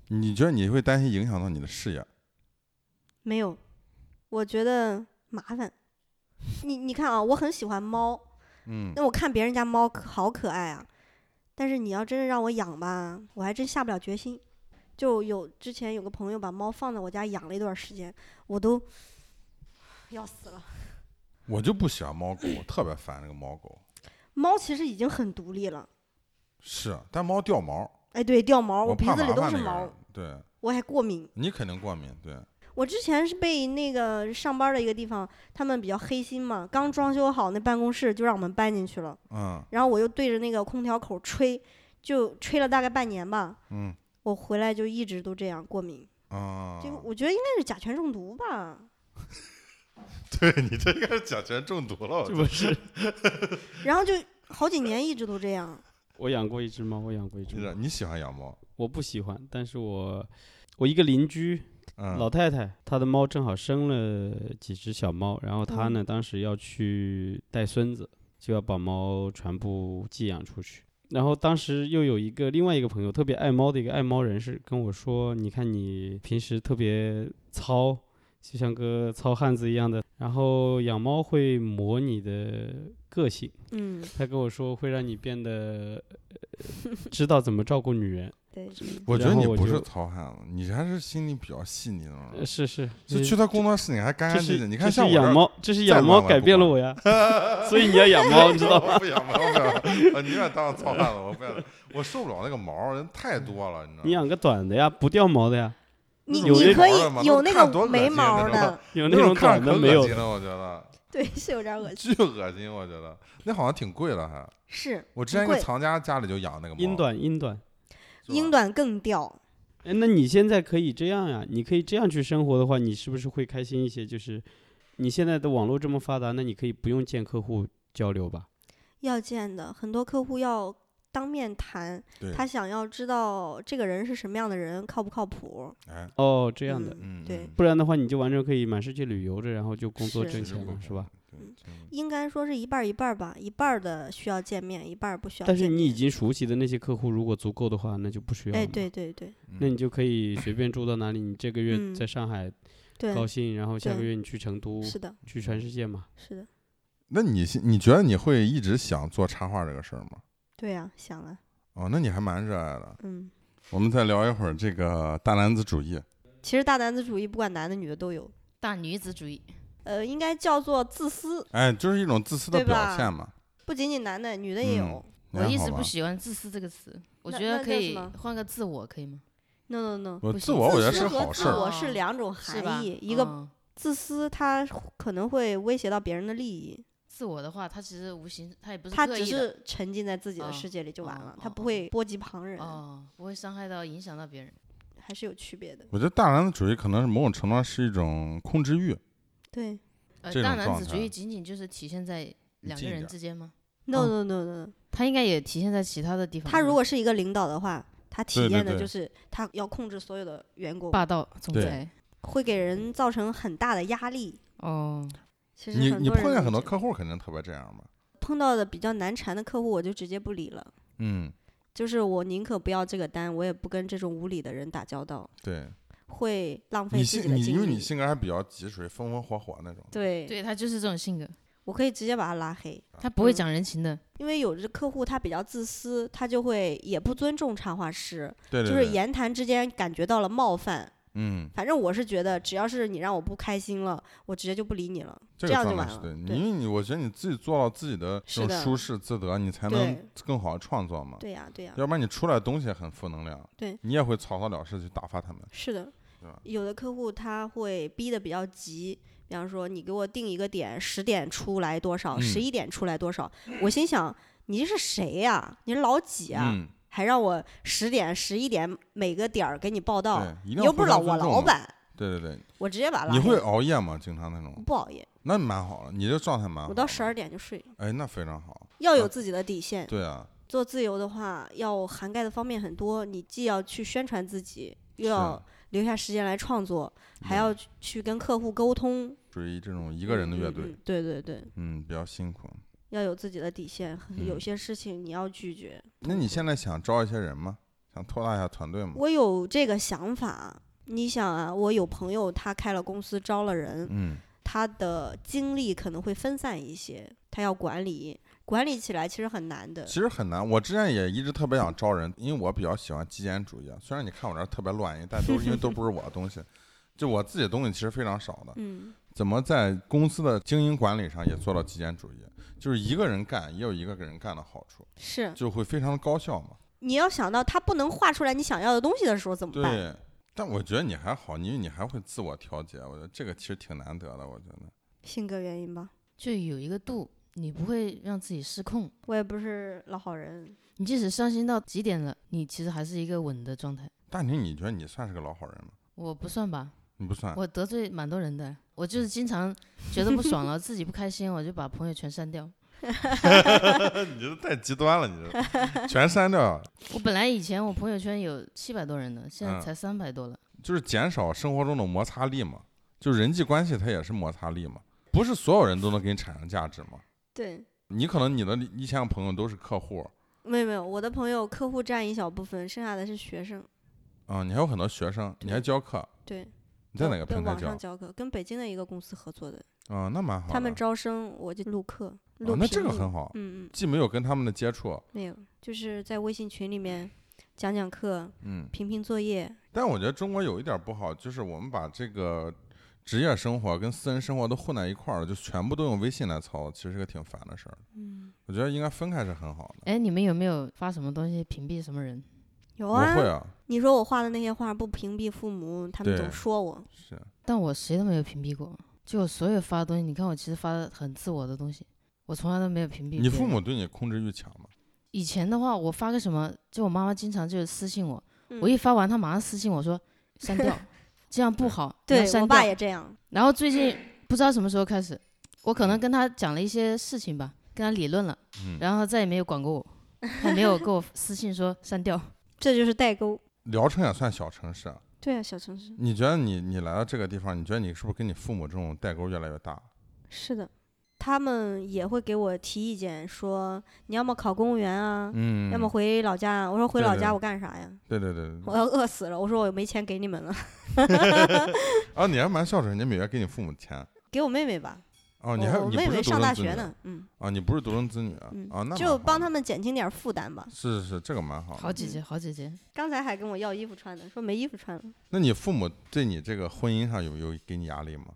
[SPEAKER 1] 你觉得你会担心影响到你的事业？
[SPEAKER 3] 没有，我觉得麻烦。你你看啊，我很喜欢猫，
[SPEAKER 1] 嗯，
[SPEAKER 3] 那我看别人家猫可好可爱啊，但是你要真的让我养吧，我还真下不了决心。就有之前有个朋友把猫放在我家养了一段时间，我都 *sighs* 要死了。
[SPEAKER 1] 我就不喜欢猫狗，我特别烦那个猫狗。*clears throat*
[SPEAKER 3] 猫其实已经很独立了，
[SPEAKER 1] 是，但猫掉毛，
[SPEAKER 3] 哎，对，掉毛，
[SPEAKER 1] 我
[SPEAKER 3] 鼻子里都是毛，。
[SPEAKER 1] 对
[SPEAKER 3] 我还过敏。
[SPEAKER 1] 你肯定过敏，对，
[SPEAKER 3] 我之前是被那个上班的一个地方，他们比较黑心嘛，刚装修好那办公室就让我们搬进去了，
[SPEAKER 1] 嗯
[SPEAKER 3] 然后我又对着那个空调口吹，就吹了大概半年吧，
[SPEAKER 1] 嗯
[SPEAKER 3] 我回来就一直都这样过敏，
[SPEAKER 1] 啊，
[SPEAKER 3] 就我觉得应该是甲醛中毒吧，*laughs*
[SPEAKER 1] 对你这应该是甲醛中毒了，我觉得
[SPEAKER 2] 这不是？*laughs*
[SPEAKER 3] 然后就好几年一直都这样，
[SPEAKER 2] 我养过一只猫，我养过一只猫，
[SPEAKER 1] 你喜欢养猫？
[SPEAKER 2] 我不喜欢，但是我我一个邻居
[SPEAKER 1] 嗯，
[SPEAKER 2] 老太太，她的猫正好生了几只小猫，然后她呢、当时要去带孙子，就要把猫全部寄养出去。然后当时又有一个另外一个朋友，特别爱猫的一个爱猫人士跟我说：“你看你平时特别糙，就像个糙汉子一样的，然后养猫会磨你的个性。
[SPEAKER 3] 嗯，
[SPEAKER 2] 他跟我说会让你变得、呃知道怎么照顾女人。*laughs*
[SPEAKER 3] 对，
[SPEAKER 1] 我觉得你不是糙汉子，你还是心里比较细腻的那种
[SPEAKER 2] 呃，
[SPEAKER 1] 人。
[SPEAKER 2] 是是，
[SPEAKER 1] 就去他工作室，你还干干净净。你看
[SPEAKER 2] 这
[SPEAKER 1] 像
[SPEAKER 2] 养猫，这是养猫改变了我呀，*laughs* 所以你要养猫，你知道吗？
[SPEAKER 1] 不养猫，我不养，我宁愿当个糙汉子，我不要，我受不了那个毛，人太多了，你知道吗？
[SPEAKER 2] 你养个短的呀，不掉毛的呀，
[SPEAKER 3] 你你可以 *laughs* 有那
[SPEAKER 1] 那看多恶
[SPEAKER 3] 个没毛的，
[SPEAKER 2] 有那种
[SPEAKER 1] 看着可
[SPEAKER 2] 短的没有
[SPEAKER 1] 恶心了，我觉得 *laughs*
[SPEAKER 3] 对，是有点恶心，
[SPEAKER 1] 巨恶心，我觉得那好像挺贵了还。
[SPEAKER 3] 是
[SPEAKER 1] 我之前一个藏家家里就养那个猫，
[SPEAKER 2] 英短英短。
[SPEAKER 3] 英短更掉，
[SPEAKER 2] 哎，那你现在可以这样呀？你可以这样去生活的话，你是不是会开心一些？就是你现在的网络这么发达，那你可以不用见客户交流吧？
[SPEAKER 3] 要见的很多客户要当面谈，他想要知道这个人是什么样的人，靠不靠谱。
[SPEAKER 1] 哎，
[SPEAKER 2] 哦，这样的，
[SPEAKER 1] 嗯，
[SPEAKER 3] 对
[SPEAKER 1] 嗯
[SPEAKER 2] 不然的话你就完全可以满世界旅游着，然后就工作挣钱了，是吧？
[SPEAKER 3] 嗯应该说是一半儿一半儿吧，一半儿的需要见面，一半儿不需要见面。
[SPEAKER 2] 但是你已经熟悉的那些客户，如果足够的话，那就不需要。
[SPEAKER 3] 哎，，对对对
[SPEAKER 2] 那你就可以随便住到哪里。你这个月
[SPEAKER 3] 嗯
[SPEAKER 2] 在上海
[SPEAKER 3] 对，
[SPEAKER 2] 高兴，然后下个月你去成都，
[SPEAKER 3] 是的，
[SPEAKER 2] 去全世界嘛。
[SPEAKER 3] 是的，
[SPEAKER 1] 那你现你觉得你会一直想做插画这个事儿吗？
[SPEAKER 3] 对呀、想了，
[SPEAKER 1] 哦，那你还蛮热爱的。
[SPEAKER 3] 嗯，
[SPEAKER 1] 我们再聊一会儿这个大男子主义。
[SPEAKER 3] 其实大男子主义不管男的女的都有，
[SPEAKER 4] 大女子主义，
[SPEAKER 3] 呃，应该叫做自私，
[SPEAKER 1] 哎，就是一种自私的表现嘛。
[SPEAKER 3] 不仅仅男的，女的也有。
[SPEAKER 1] 嗯
[SPEAKER 4] 我一直不喜欢“自私”这个词，我觉得可以换个自我，可以吗
[SPEAKER 3] ？No no no，
[SPEAKER 1] 自我我觉得
[SPEAKER 3] 自私和
[SPEAKER 1] 是好事。
[SPEAKER 3] 自我是
[SPEAKER 4] 哦
[SPEAKER 3] 两种含义，一个
[SPEAKER 4] 嗯
[SPEAKER 3] 自私，它可能会威胁到别人的利益，
[SPEAKER 4] 自我的话，他其实无形，他也不是
[SPEAKER 3] 他只
[SPEAKER 4] 刻意的
[SPEAKER 3] 是沉浸在自己的
[SPEAKER 4] 哦
[SPEAKER 3] 世界里就完
[SPEAKER 4] 哦
[SPEAKER 3] 了，他
[SPEAKER 4] 哦
[SPEAKER 3] 不会波及旁人，
[SPEAKER 4] 哦，不会伤害到、影响到别人。
[SPEAKER 3] 还是有区别的。
[SPEAKER 1] 我觉得大男子主义可能是某种程度上是一种控制欲。
[SPEAKER 3] 对
[SPEAKER 4] 呃，
[SPEAKER 1] 这
[SPEAKER 4] 大
[SPEAKER 1] 种状态
[SPEAKER 4] 男子主义仅仅就是体现在两个人之间吗
[SPEAKER 3] ？，no
[SPEAKER 4] 哦
[SPEAKER 3] no no no，
[SPEAKER 4] 他应该也体现在其他的地方。
[SPEAKER 3] 他如果是一个领导的话，他体验的就是他要控制所有的员工，
[SPEAKER 4] 霸道总
[SPEAKER 1] 对
[SPEAKER 4] 裁
[SPEAKER 3] 会给人造成很大的压力。
[SPEAKER 4] 哦，
[SPEAKER 3] 其实
[SPEAKER 1] 你你碰见很多客户肯定特别这样吧？
[SPEAKER 3] 碰到的比较难缠的客户，我就直接不理了。
[SPEAKER 1] 嗯，
[SPEAKER 3] 就是我宁可不要这个单，我也不跟这种无理的人打交道，
[SPEAKER 1] 对。
[SPEAKER 3] 会浪费
[SPEAKER 1] 你
[SPEAKER 3] 自己
[SPEAKER 1] 性你因为你
[SPEAKER 3] 的精力。
[SPEAKER 1] 性格还比较急，属于风风火火那种。
[SPEAKER 3] 对，
[SPEAKER 4] 对他就是这种性格，
[SPEAKER 3] 我可以直接把他拉黑，嗯
[SPEAKER 4] 他不会讲人情的。
[SPEAKER 3] 因为有的客户他比较自私，他就会也不尊重插画师，
[SPEAKER 1] 对对对。
[SPEAKER 3] 就是言谈之间感觉到了冒犯。
[SPEAKER 1] 嗯，
[SPEAKER 3] 反正我是觉得，只要是你让我不开心了，我直接就不理你了，
[SPEAKER 1] 这个
[SPEAKER 3] 样就完了。
[SPEAKER 1] 对，
[SPEAKER 3] 对
[SPEAKER 1] 因为你我觉得你自己做到自己的这种舒适自得，你才能更好的创作嘛。
[SPEAKER 3] 对呀、对呀、
[SPEAKER 1] 要不然你出来的东西很负能量，
[SPEAKER 3] 对
[SPEAKER 1] 你也会草草了事去打发他们。
[SPEAKER 3] 是的
[SPEAKER 1] 对吧，
[SPEAKER 3] 有的客户他会逼得比较急，比方说你给我定一个点，十点出来多少，
[SPEAKER 1] 嗯
[SPEAKER 3] 十一点出来多少，我心想你这是谁呀、你是老几啊？
[SPEAKER 1] 嗯，
[SPEAKER 3] 还让我十点、十一点每个点儿给你报道，又不是老我。老板，
[SPEAKER 1] 对对对，
[SPEAKER 3] 我直接把拉
[SPEAKER 1] 你会熬夜吗？经常那种？
[SPEAKER 3] 不熬夜，
[SPEAKER 1] 那蛮好了，你这状态蛮好。
[SPEAKER 3] 我到十。二点就睡，
[SPEAKER 1] 哎，那非常好。啊
[SPEAKER 3] 要有自己的底线。
[SPEAKER 1] 对啊，
[SPEAKER 3] 做自由的话，要涵盖的方面很多，你既要去宣传自己，又要留下时间来创作，还要去去跟客户沟通。
[SPEAKER 1] 属于这种一个人的乐队
[SPEAKER 3] 嗯嗯，对对对，
[SPEAKER 1] 嗯，比较辛苦。
[SPEAKER 3] 要有自己的底线，
[SPEAKER 1] 嗯
[SPEAKER 3] 有些事情你要拒绝。
[SPEAKER 1] 那你现在想招一些人吗？想扩大一下团队吗？
[SPEAKER 3] 我有这个想法。你想啊，我有朋友他开了公司，招了人，
[SPEAKER 1] 嗯，
[SPEAKER 3] 他的精力可能会分散一些，他要管理，管理起来其实很难的。
[SPEAKER 1] 其实很难。我之前也一直特别想招人，因为我比较喜欢极简主义。啊虽然你看我这儿特别乱，但都是因为都不是我的东西，*laughs* 就我自己的东西其实非常少的。
[SPEAKER 3] 嗯，
[SPEAKER 1] 怎么在公司的经营管理上也做到极简主义？就是一个人干也有一个人干的好处，
[SPEAKER 3] 是
[SPEAKER 1] 就会非常的高效嘛。
[SPEAKER 3] 你要想到他不能画出来你想要的东西的时候怎么办？
[SPEAKER 1] 对，但我觉得你还好，因为你还会自我调节，我觉得这个其实挺难得的。我觉得，
[SPEAKER 3] 性格原因吧。
[SPEAKER 4] 就有一个度，你不会让自己失控。
[SPEAKER 3] 我也不是老好人，
[SPEAKER 4] 你即使伤心到极点了，你其实还是一个稳的状态。
[SPEAKER 1] 大宁，你觉得你算是个老好人吗？
[SPEAKER 4] 我不算吧，
[SPEAKER 1] 你不算。
[SPEAKER 4] 我得罪蛮多人的。我就是经常觉得不爽了，自己不开心，我就把朋友全删掉。*laughs*
[SPEAKER 1] 你这太极端了，你这全删掉，
[SPEAKER 4] 我本来以前我朋友圈有七百多人的，现在
[SPEAKER 1] 嗯
[SPEAKER 4] 才三百多了。
[SPEAKER 1] 就是减少生活中的摩擦力嘛。就人际关系它也是摩擦力嘛，不是所有人都能给你产生价值嘛。
[SPEAKER 3] 对，
[SPEAKER 1] 你可能你的一千个朋友都是客户，
[SPEAKER 3] 没有没有，我的朋友客户占一小部分，剩下的是学生。
[SPEAKER 1] 啊、你还有很多学生，你还教课，
[SPEAKER 3] 对，
[SPEAKER 1] 你在哪个平台教
[SPEAKER 3] 网上？教课，跟北京的一个公司合作的，
[SPEAKER 1] 啊、那蛮好。
[SPEAKER 3] 他们招生我就录课，录、
[SPEAKER 1] 哦，那这个很好，
[SPEAKER 3] 嗯嗯，
[SPEAKER 1] 既没有跟他们的接触，
[SPEAKER 3] 没有，就是在微信群里面讲讲课，
[SPEAKER 1] 嗯，
[SPEAKER 3] 评评作业。
[SPEAKER 1] 但我觉得中国有一点不好，就是我们把这个职业生活跟私人生活都混在一块儿了，就全部都用微信来操，其实是个挺烦的事儿。
[SPEAKER 3] 嗯，
[SPEAKER 1] 我觉得应该分开是很好的。
[SPEAKER 4] 哎，你们有没有发什么东西屏蔽什么人？
[SPEAKER 1] 我
[SPEAKER 3] 有啊，
[SPEAKER 1] 会啊，
[SPEAKER 3] 你说我画的那些画不屏蔽父母，他们总说我。
[SPEAKER 1] 是
[SPEAKER 4] 但我谁都没有屏蔽过，就我所有发的东西，你看我其实发的很自我的东西，我从来都没有屏蔽。
[SPEAKER 1] 你父母？对你控制欲强吗？
[SPEAKER 4] 以前的话，我发个什么，就我妈妈经常就是私信我，
[SPEAKER 3] 嗯
[SPEAKER 4] 我一发完，她马上私信我说 *laughs* 删掉，这样不好，删掉
[SPEAKER 3] 我爸也这样。
[SPEAKER 4] 然后最近不知道什么时候开始，我可能跟他讲了一些事情吧，跟他理论了，
[SPEAKER 1] 嗯，
[SPEAKER 4] 然后他再也没有管过我。他没有给我私信说删掉。
[SPEAKER 3] 这就是代沟。
[SPEAKER 1] 聊城也算小城市，
[SPEAKER 3] 对啊，小城市
[SPEAKER 1] 你觉得你你来到这个地方，你觉得你是不是跟你父母这种代沟越来越大？
[SPEAKER 3] 是的，他们也会给我提意见，说你要么考公务员啊，
[SPEAKER 1] 嗯，
[SPEAKER 3] 要么回老家啊。我说回老家我干啥呀？
[SPEAKER 1] 对对对对
[SPEAKER 3] 我要饿死了。我说我没钱给你们了 *laughs* *laughs*
[SPEAKER 1] 啊，你还蛮孝顺，你每月给你父母钱。
[SPEAKER 3] 给我妹妹吧。
[SPEAKER 1] 哦，你还
[SPEAKER 3] 我妹妹上大学呢，嗯
[SPEAKER 1] 啊？你不是独生子女啊？
[SPEAKER 3] 嗯，
[SPEAKER 1] 啊，那
[SPEAKER 3] 就帮他们减轻点负担吧。
[SPEAKER 1] 是是是，这个蛮好。
[SPEAKER 4] 好姐姐，好姐姐，*laughs*
[SPEAKER 3] 刚才还跟我要衣服穿呢，说没衣服穿了，
[SPEAKER 1] 那你父母对你这个婚姻上有有给你压力吗？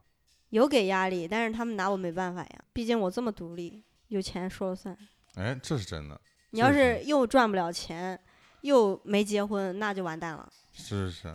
[SPEAKER 3] 有给压力，但是他们拿我没办法呀，毕竟我这么独立，有钱说了算。
[SPEAKER 1] 哎，这是真的，
[SPEAKER 3] 你要
[SPEAKER 1] 是
[SPEAKER 3] 是又赚不了钱，又没结婚，那就完蛋了。
[SPEAKER 1] 是是是。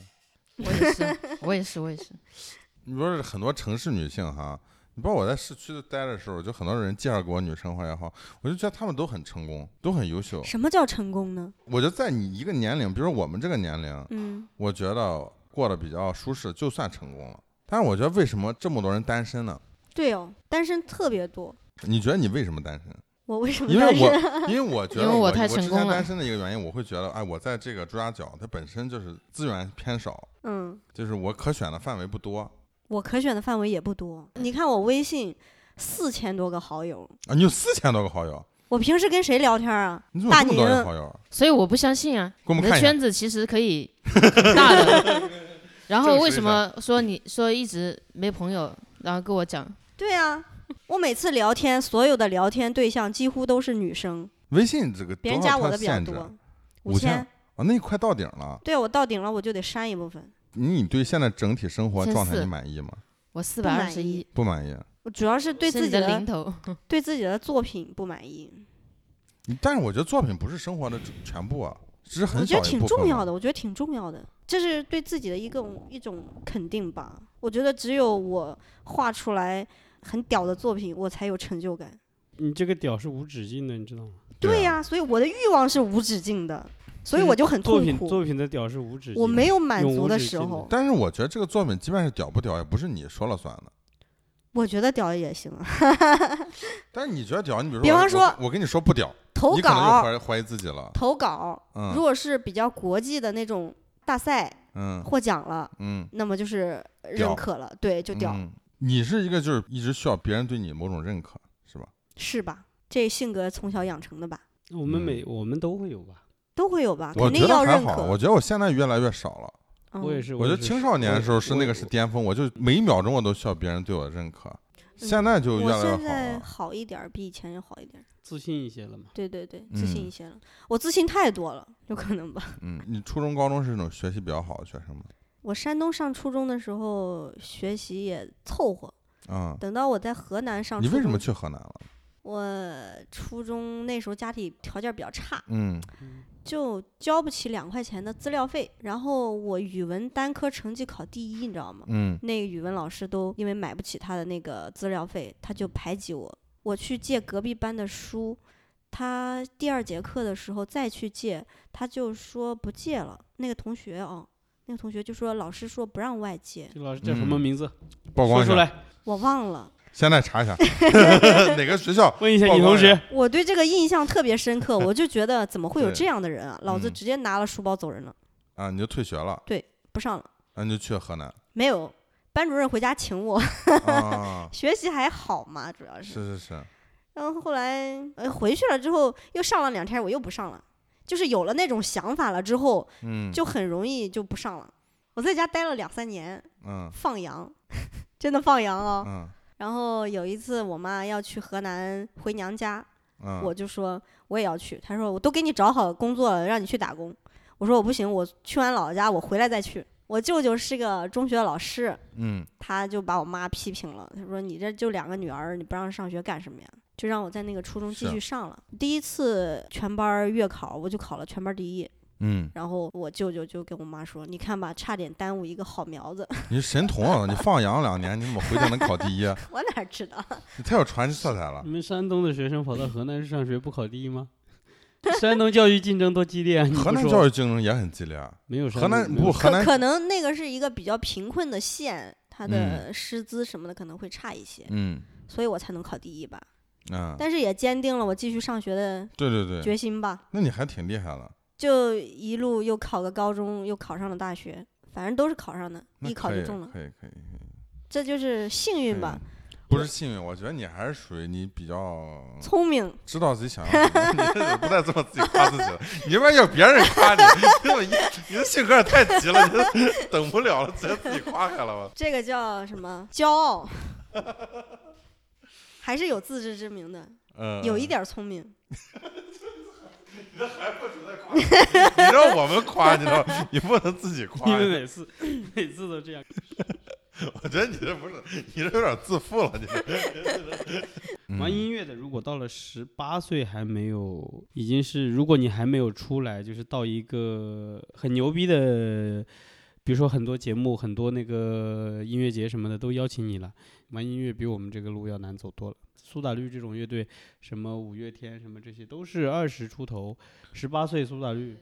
[SPEAKER 4] 我也是，我也是，我也是。*laughs*
[SPEAKER 1] 你说是很多城市女性哈，你包括我在市区待的时候，就很多人介绍给我女生活也好，我就觉得她们都很成功，都很优秀。
[SPEAKER 3] 什么叫成功呢？
[SPEAKER 1] 我觉得在你一个年龄，比如说我们这个年龄，
[SPEAKER 3] 嗯，
[SPEAKER 1] 我觉得过得比较舒适，就算成功了。但是我觉得为什么这么多人单身呢？
[SPEAKER 3] 对哦，单身特别多。
[SPEAKER 1] 你觉得你为什么单身？
[SPEAKER 3] 我为什么
[SPEAKER 1] 因为
[SPEAKER 3] 单身？
[SPEAKER 1] 我因为我觉得我
[SPEAKER 4] 因为我太
[SPEAKER 1] 之
[SPEAKER 4] 成功了
[SPEAKER 1] 前单身的一个原因，我会觉得，哎，我在这个朱家角，它本身就是资源偏少，
[SPEAKER 3] 嗯，
[SPEAKER 1] 就是我可选的范围不多
[SPEAKER 3] 我可选的范围也不多。你看我微信四千多个好友，
[SPEAKER 1] 啊。你有四千多个好友，
[SPEAKER 3] 我平时跟谁聊天啊？
[SPEAKER 1] 你怎么这么多
[SPEAKER 3] 大宁
[SPEAKER 1] 人好友？
[SPEAKER 4] 所以我不相信啊，你的圈子其实可以大的。*laughs* 然后为什么说你说一直没朋友，然后跟我讲，
[SPEAKER 3] 对啊，我每次聊天，所有的聊天对象几乎都是女生，
[SPEAKER 1] 微信这个
[SPEAKER 3] 别人加我的比较多，
[SPEAKER 1] 五千
[SPEAKER 3] 千。
[SPEAKER 1] 啊，那你快到顶了。
[SPEAKER 3] 对我到顶了，我就得删一部分。
[SPEAKER 1] 你对现在整体生活状态你满意吗？
[SPEAKER 4] 我四百二十一，
[SPEAKER 1] 不满意。
[SPEAKER 3] 我主要是对自己的
[SPEAKER 4] 零头。*laughs*
[SPEAKER 3] 对自己的作品不满意，
[SPEAKER 1] 但是我觉得作品不是生活的全部啊，只是很我
[SPEAKER 3] 觉得挺重要的，我觉得挺重要的，这是对自己的一个一种肯定吧。我觉得只有我画出来很屌的作品，我才有成就感。
[SPEAKER 2] 你这个屌是无止境的，你知道吗？
[SPEAKER 1] 啊
[SPEAKER 3] 对呀、所以我的欲望是无止境的，所以我就很
[SPEAKER 2] 作品
[SPEAKER 3] 痛苦。
[SPEAKER 2] 作品的屌是无止境。
[SPEAKER 3] 我没有满足的时候，
[SPEAKER 1] 但是我觉得这个作品，即便是屌不屌，也不是你说了算的。
[SPEAKER 3] 我觉得屌也行啊。*laughs*
[SPEAKER 1] 但是你觉得屌，你比如说，
[SPEAKER 3] 比方说
[SPEAKER 1] 我，我跟你说不屌，
[SPEAKER 3] 投
[SPEAKER 1] 你可能就
[SPEAKER 3] 稿，
[SPEAKER 1] 怀疑怀疑自己了。
[SPEAKER 3] 投稿，
[SPEAKER 1] 嗯
[SPEAKER 3] 如果是比较国际的那种大赛
[SPEAKER 1] 嗯
[SPEAKER 3] 获奖了，
[SPEAKER 1] 嗯，
[SPEAKER 3] 那么就是
[SPEAKER 1] 屌
[SPEAKER 3] 认可了，对，就屌，
[SPEAKER 1] 嗯你是一个就是一直需要别人对你某种认可，是吧？
[SPEAKER 3] 是吧？这性格从小养成的吧，
[SPEAKER 2] 我们每我们都会有吧？
[SPEAKER 3] 都会有吧？
[SPEAKER 1] 我觉
[SPEAKER 3] 肯定
[SPEAKER 1] 得还好，
[SPEAKER 3] 要认可。
[SPEAKER 1] 我觉得我现在越来越少了。
[SPEAKER 3] 嗯
[SPEAKER 2] 我也是，
[SPEAKER 1] 我觉得青少年的时候是那个是巅峰，我就每一秒钟我都需要别人对我的认可。现在就越来越好
[SPEAKER 3] 现在。好一点儿，比以前要好一点儿。
[SPEAKER 2] 自信一些了嘛。
[SPEAKER 3] 对对对，自信
[SPEAKER 1] 嗯
[SPEAKER 3] 一些了。我自信太多了，有可能吧。
[SPEAKER 1] 嗯，你初中、高中是那种学习比较好的学生吗？*laughs*
[SPEAKER 3] 我山东上初中的时候学习也凑合，
[SPEAKER 1] 啊、
[SPEAKER 3] 等到我在河南上初中，
[SPEAKER 1] 你为什么去河南了？
[SPEAKER 3] 我初中那时候家里条件比较差，
[SPEAKER 1] 嗯
[SPEAKER 3] 就交不起两块钱的资料费。然后我语文单科成绩考第一，你知道吗？
[SPEAKER 1] 嗯
[SPEAKER 3] 那个语文老师都因为买不起他的那个资料费，他就排挤我。我去借隔壁班的书，他第二节课的时候再去借，他就说不借了。那个同学哦，那个同学就说老师说不让外借，
[SPEAKER 2] 这个老师叫什么
[SPEAKER 1] 嗯
[SPEAKER 2] 名字？
[SPEAKER 1] 曝光
[SPEAKER 2] 出来，
[SPEAKER 3] 我忘了。
[SPEAKER 1] 现在查一下 *laughs* 哪个学校？
[SPEAKER 2] 问一下
[SPEAKER 1] 曝光一
[SPEAKER 2] 你同学。
[SPEAKER 3] 我对这个印象特别深刻，我就觉得怎么会有这样的人啊？老子
[SPEAKER 1] 嗯
[SPEAKER 3] 直接拿了书包走人了，
[SPEAKER 1] 啊，你就退学了，对
[SPEAKER 3] 不上了。
[SPEAKER 1] 啊，你就去河南
[SPEAKER 3] 没有，班主任回家请我，
[SPEAKER 1] 啊，*laughs*
[SPEAKER 3] 学习还好嘛，主要是。
[SPEAKER 1] 是是是，
[SPEAKER 3] 然后后来呃回去了之后又上了两天，我又不上了，就是有了那种想法了之后，
[SPEAKER 1] 嗯，
[SPEAKER 3] 就很容易就不上了。我在家待了两三年，
[SPEAKER 1] 嗯
[SPEAKER 3] 放羊，*laughs* 真的放羊哦。
[SPEAKER 1] 嗯
[SPEAKER 3] 然后有一次我妈要去河南回娘家，
[SPEAKER 1] 嗯，
[SPEAKER 3] 我就说我也要去。她说我都给你找好工作了，让你去打工。我说我不行，我去完老家我回来再去。我舅舅是个中学老师，
[SPEAKER 1] 嗯
[SPEAKER 3] 他就把我妈批评了。他说你这就两个女儿，你不让上学干什么呀？就让我在那个初中继续上了。第一次全班月考，我就考了全班第一。
[SPEAKER 1] 嗯，
[SPEAKER 3] 然后我舅舅就跟我妈说：“你看吧，差点耽误一个好苗子。
[SPEAKER 1] 你是神童啊！你放羊两年，你怎么回去能考第一？*laughs* ”
[SPEAKER 3] 我哪知道？
[SPEAKER 1] 你太有传奇色彩了
[SPEAKER 2] 你。们山东的学生跑到河南去上学不考第一吗？*laughs* 山东教育竞争多激烈啊！你
[SPEAKER 1] 河南教育竞争也很激烈啊。
[SPEAKER 2] 没有山
[SPEAKER 1] 河南不河南
[SPEAKER 3] 可可能那个是一个比较贫困的县，它的师资什么的可能会差一些，
[SPEAKER 1] 嗯，
[SPEAKER 3] 所以我才能考第一吧。
[SPEAKER 1] 嗯，
[SPEAKER 3] 但是也坚定了我继续上学的
[SPEAKER 1] 对对对，
[SPEAKER 3] 决心吧。
[SPEAKER 1] 那你还挺厉害的。
[SPEAKER 3] 就一路又考个高中，又考上了大学，反正都是考上的，
[SPEAKER 1] 那
[SPEAKER 3] 一考就中了，
[SPEAKER 1] 可以可以，可以
[SPEAKER 3] 这就是幸运吧，
[SPEAKER 1] 不是幸运，我觉得你还是属于你比较
[SPEAKER 3] 聪明。
[SPEAKER 1] 知道自己想要什么，*laughs* 你这不带这么自己夸自己了，你他妈要别人夸你，你你的性格也太急了，你这等不了了，直接自己夸开了吧？
[SPEAKER 3] 这个叫什么？骄傲，*laughs* 还是有自知之明的，
[SPEAKER 1] 嗯，
[SPEAKER 3] 有一点聪明。*laughs* *laughs*
[SPEAKER 1] 你这还不准在夸，你让我们夸，你知道，*laughs* 你不能自己夸
[SPEAKER 2] 因。为每次 *laughs* 每次都这样。
[SPEAKER 1] 我觉得你这不是，你这有点自负了，你这。
[SPEAKER 2] 玩音乐的，如果到了十八岁还没有，已经是如果你还没有出来，就是到一个很牛逼的，比如说很多节目、很多那个音乐节什么的都邀请你了，玩音乐比我们这个路要难走多了。苏打绿这种乐队，什么五月天什么这些，都是二十出头，十八岁苏打绿，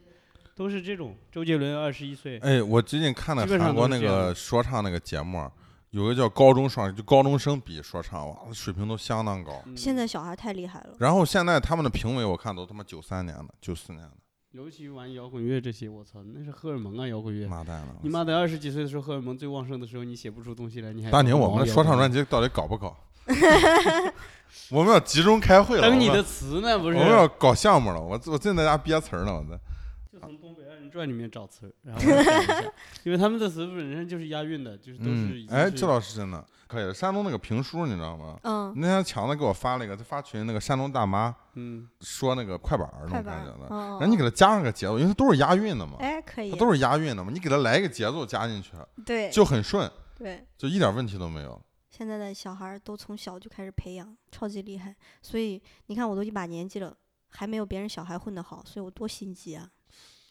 [SPEAKER 2] 都是这种。周杰伦二十一岁，
[SPEAKER 1] 哎，我最近看了
[SPEAKER 2] 基本上
[SPEAKER 1] 韩国那个说唱那个节目，有个叫高中双，就高中生比说唱，哇，水平都相当高。
[SPEAKER 2] 嗯
[SPEAKER 3] 现在小孩太厉害了，
[SPEAKER 1] 然后现在他们的评委我看都他妈九三年的、九四年的，
[SPEAKER 2] 尤其玩摇滚乐这些，我操，那是荷尔蒙啊，摇滚乐。
[SPEAKER 1] 妈蛋了！
[SPEAKER 2] 你妈在二十几岁的时候，荷尔蒙最旺盛的时候，你写不出东西来，你还
[SPEAKER 1] 大宁，我们的说唱专，
[SPEAKER 2] 辑
[SPEAKER 1] 到底搞不搞？*laughs* 我们要集中开会了，
[SPEAKER 2] 等你的
[SPEAKER 1] 我们
[SPEAKER 2] 词呢，不是？
[SPEAKER 1] 我们要搞项目了。我我正在家憋词儿呢，我在。
[SPEAKER 2] 就从《东北二人转》里面找词儿，然后 *laughs* 因为他们的词本身就是押韵的，就是都是
[SPEAKER 1] 哎，这倒是真的，可以。山东那个评书你知道吗？
[SPEAKER 3] 嗯，
[SPEAKER 1] 那天强子给我发了一个，他发群那个山东大妈
[SPEAKER 2] 嗯，
[SPEAKER 1] 说那个快板儿那
[SPEAKER 3] 快板儿
[SPEAKER 1] 种感觉的，
[SPEAKER 3] 哦
[SPEAKER 1] 然后你给他加上个节奏，因为他都是押韵的嘛，
[SPEAKER 3] 哎，可以
[SPEAKER 1] 它，都是押韵的嘛，你给他来一个节奏加进去，
[SPEAKER 3] 对
[SPEAKER 1] 就很顺，
[SPEAKER 3] 对。
[SPEAKER 1] 就一点问题都没有。
[SPEAKER 3] 现在的小孩都从小就开始培养，超级厉害。所以你看，我都一把年纪了，还没有别人小孩混得好，所以我多心急啊。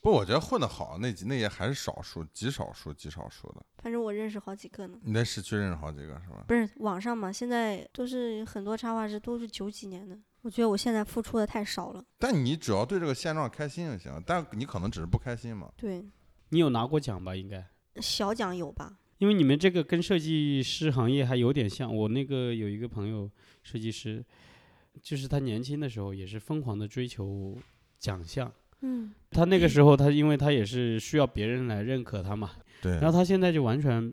[SPEAKER 1] 不，我觉得混得好那那也还是少数，极少数，极少数的。
[SPEAKER 3] 反正我认识好几个呢，
[SPEAKER 1] 你在市区认识好几个是吧？
[SPEAKER 3] 不是网上嘛，现在都是很多插画师都是九几年的。我觉得我现在付出的太少了。
[SPEAKER 1] 但你只要对这个现状开心就行，但你可能只是不开心嘛。
[SPEAKER 3] 对，
[SPEAKER 2] 你有拿过奖吧？应该，
[SPEAKER 3] 小奖有吧？
[SPEAKER 2] 因为你们这个跟设计师行业还有点像。我那个有一个朋友，设计师，就是他年轻的时候也是疯狂的追求奖项。
[SPEAKER 3] 嗯，
[SPEAKER 2] 他那个时候，他因为他也是需要别人来认可他嘛，
[SPEAKER 1] 对，
[SPEAKER 2] 然后他现在就完全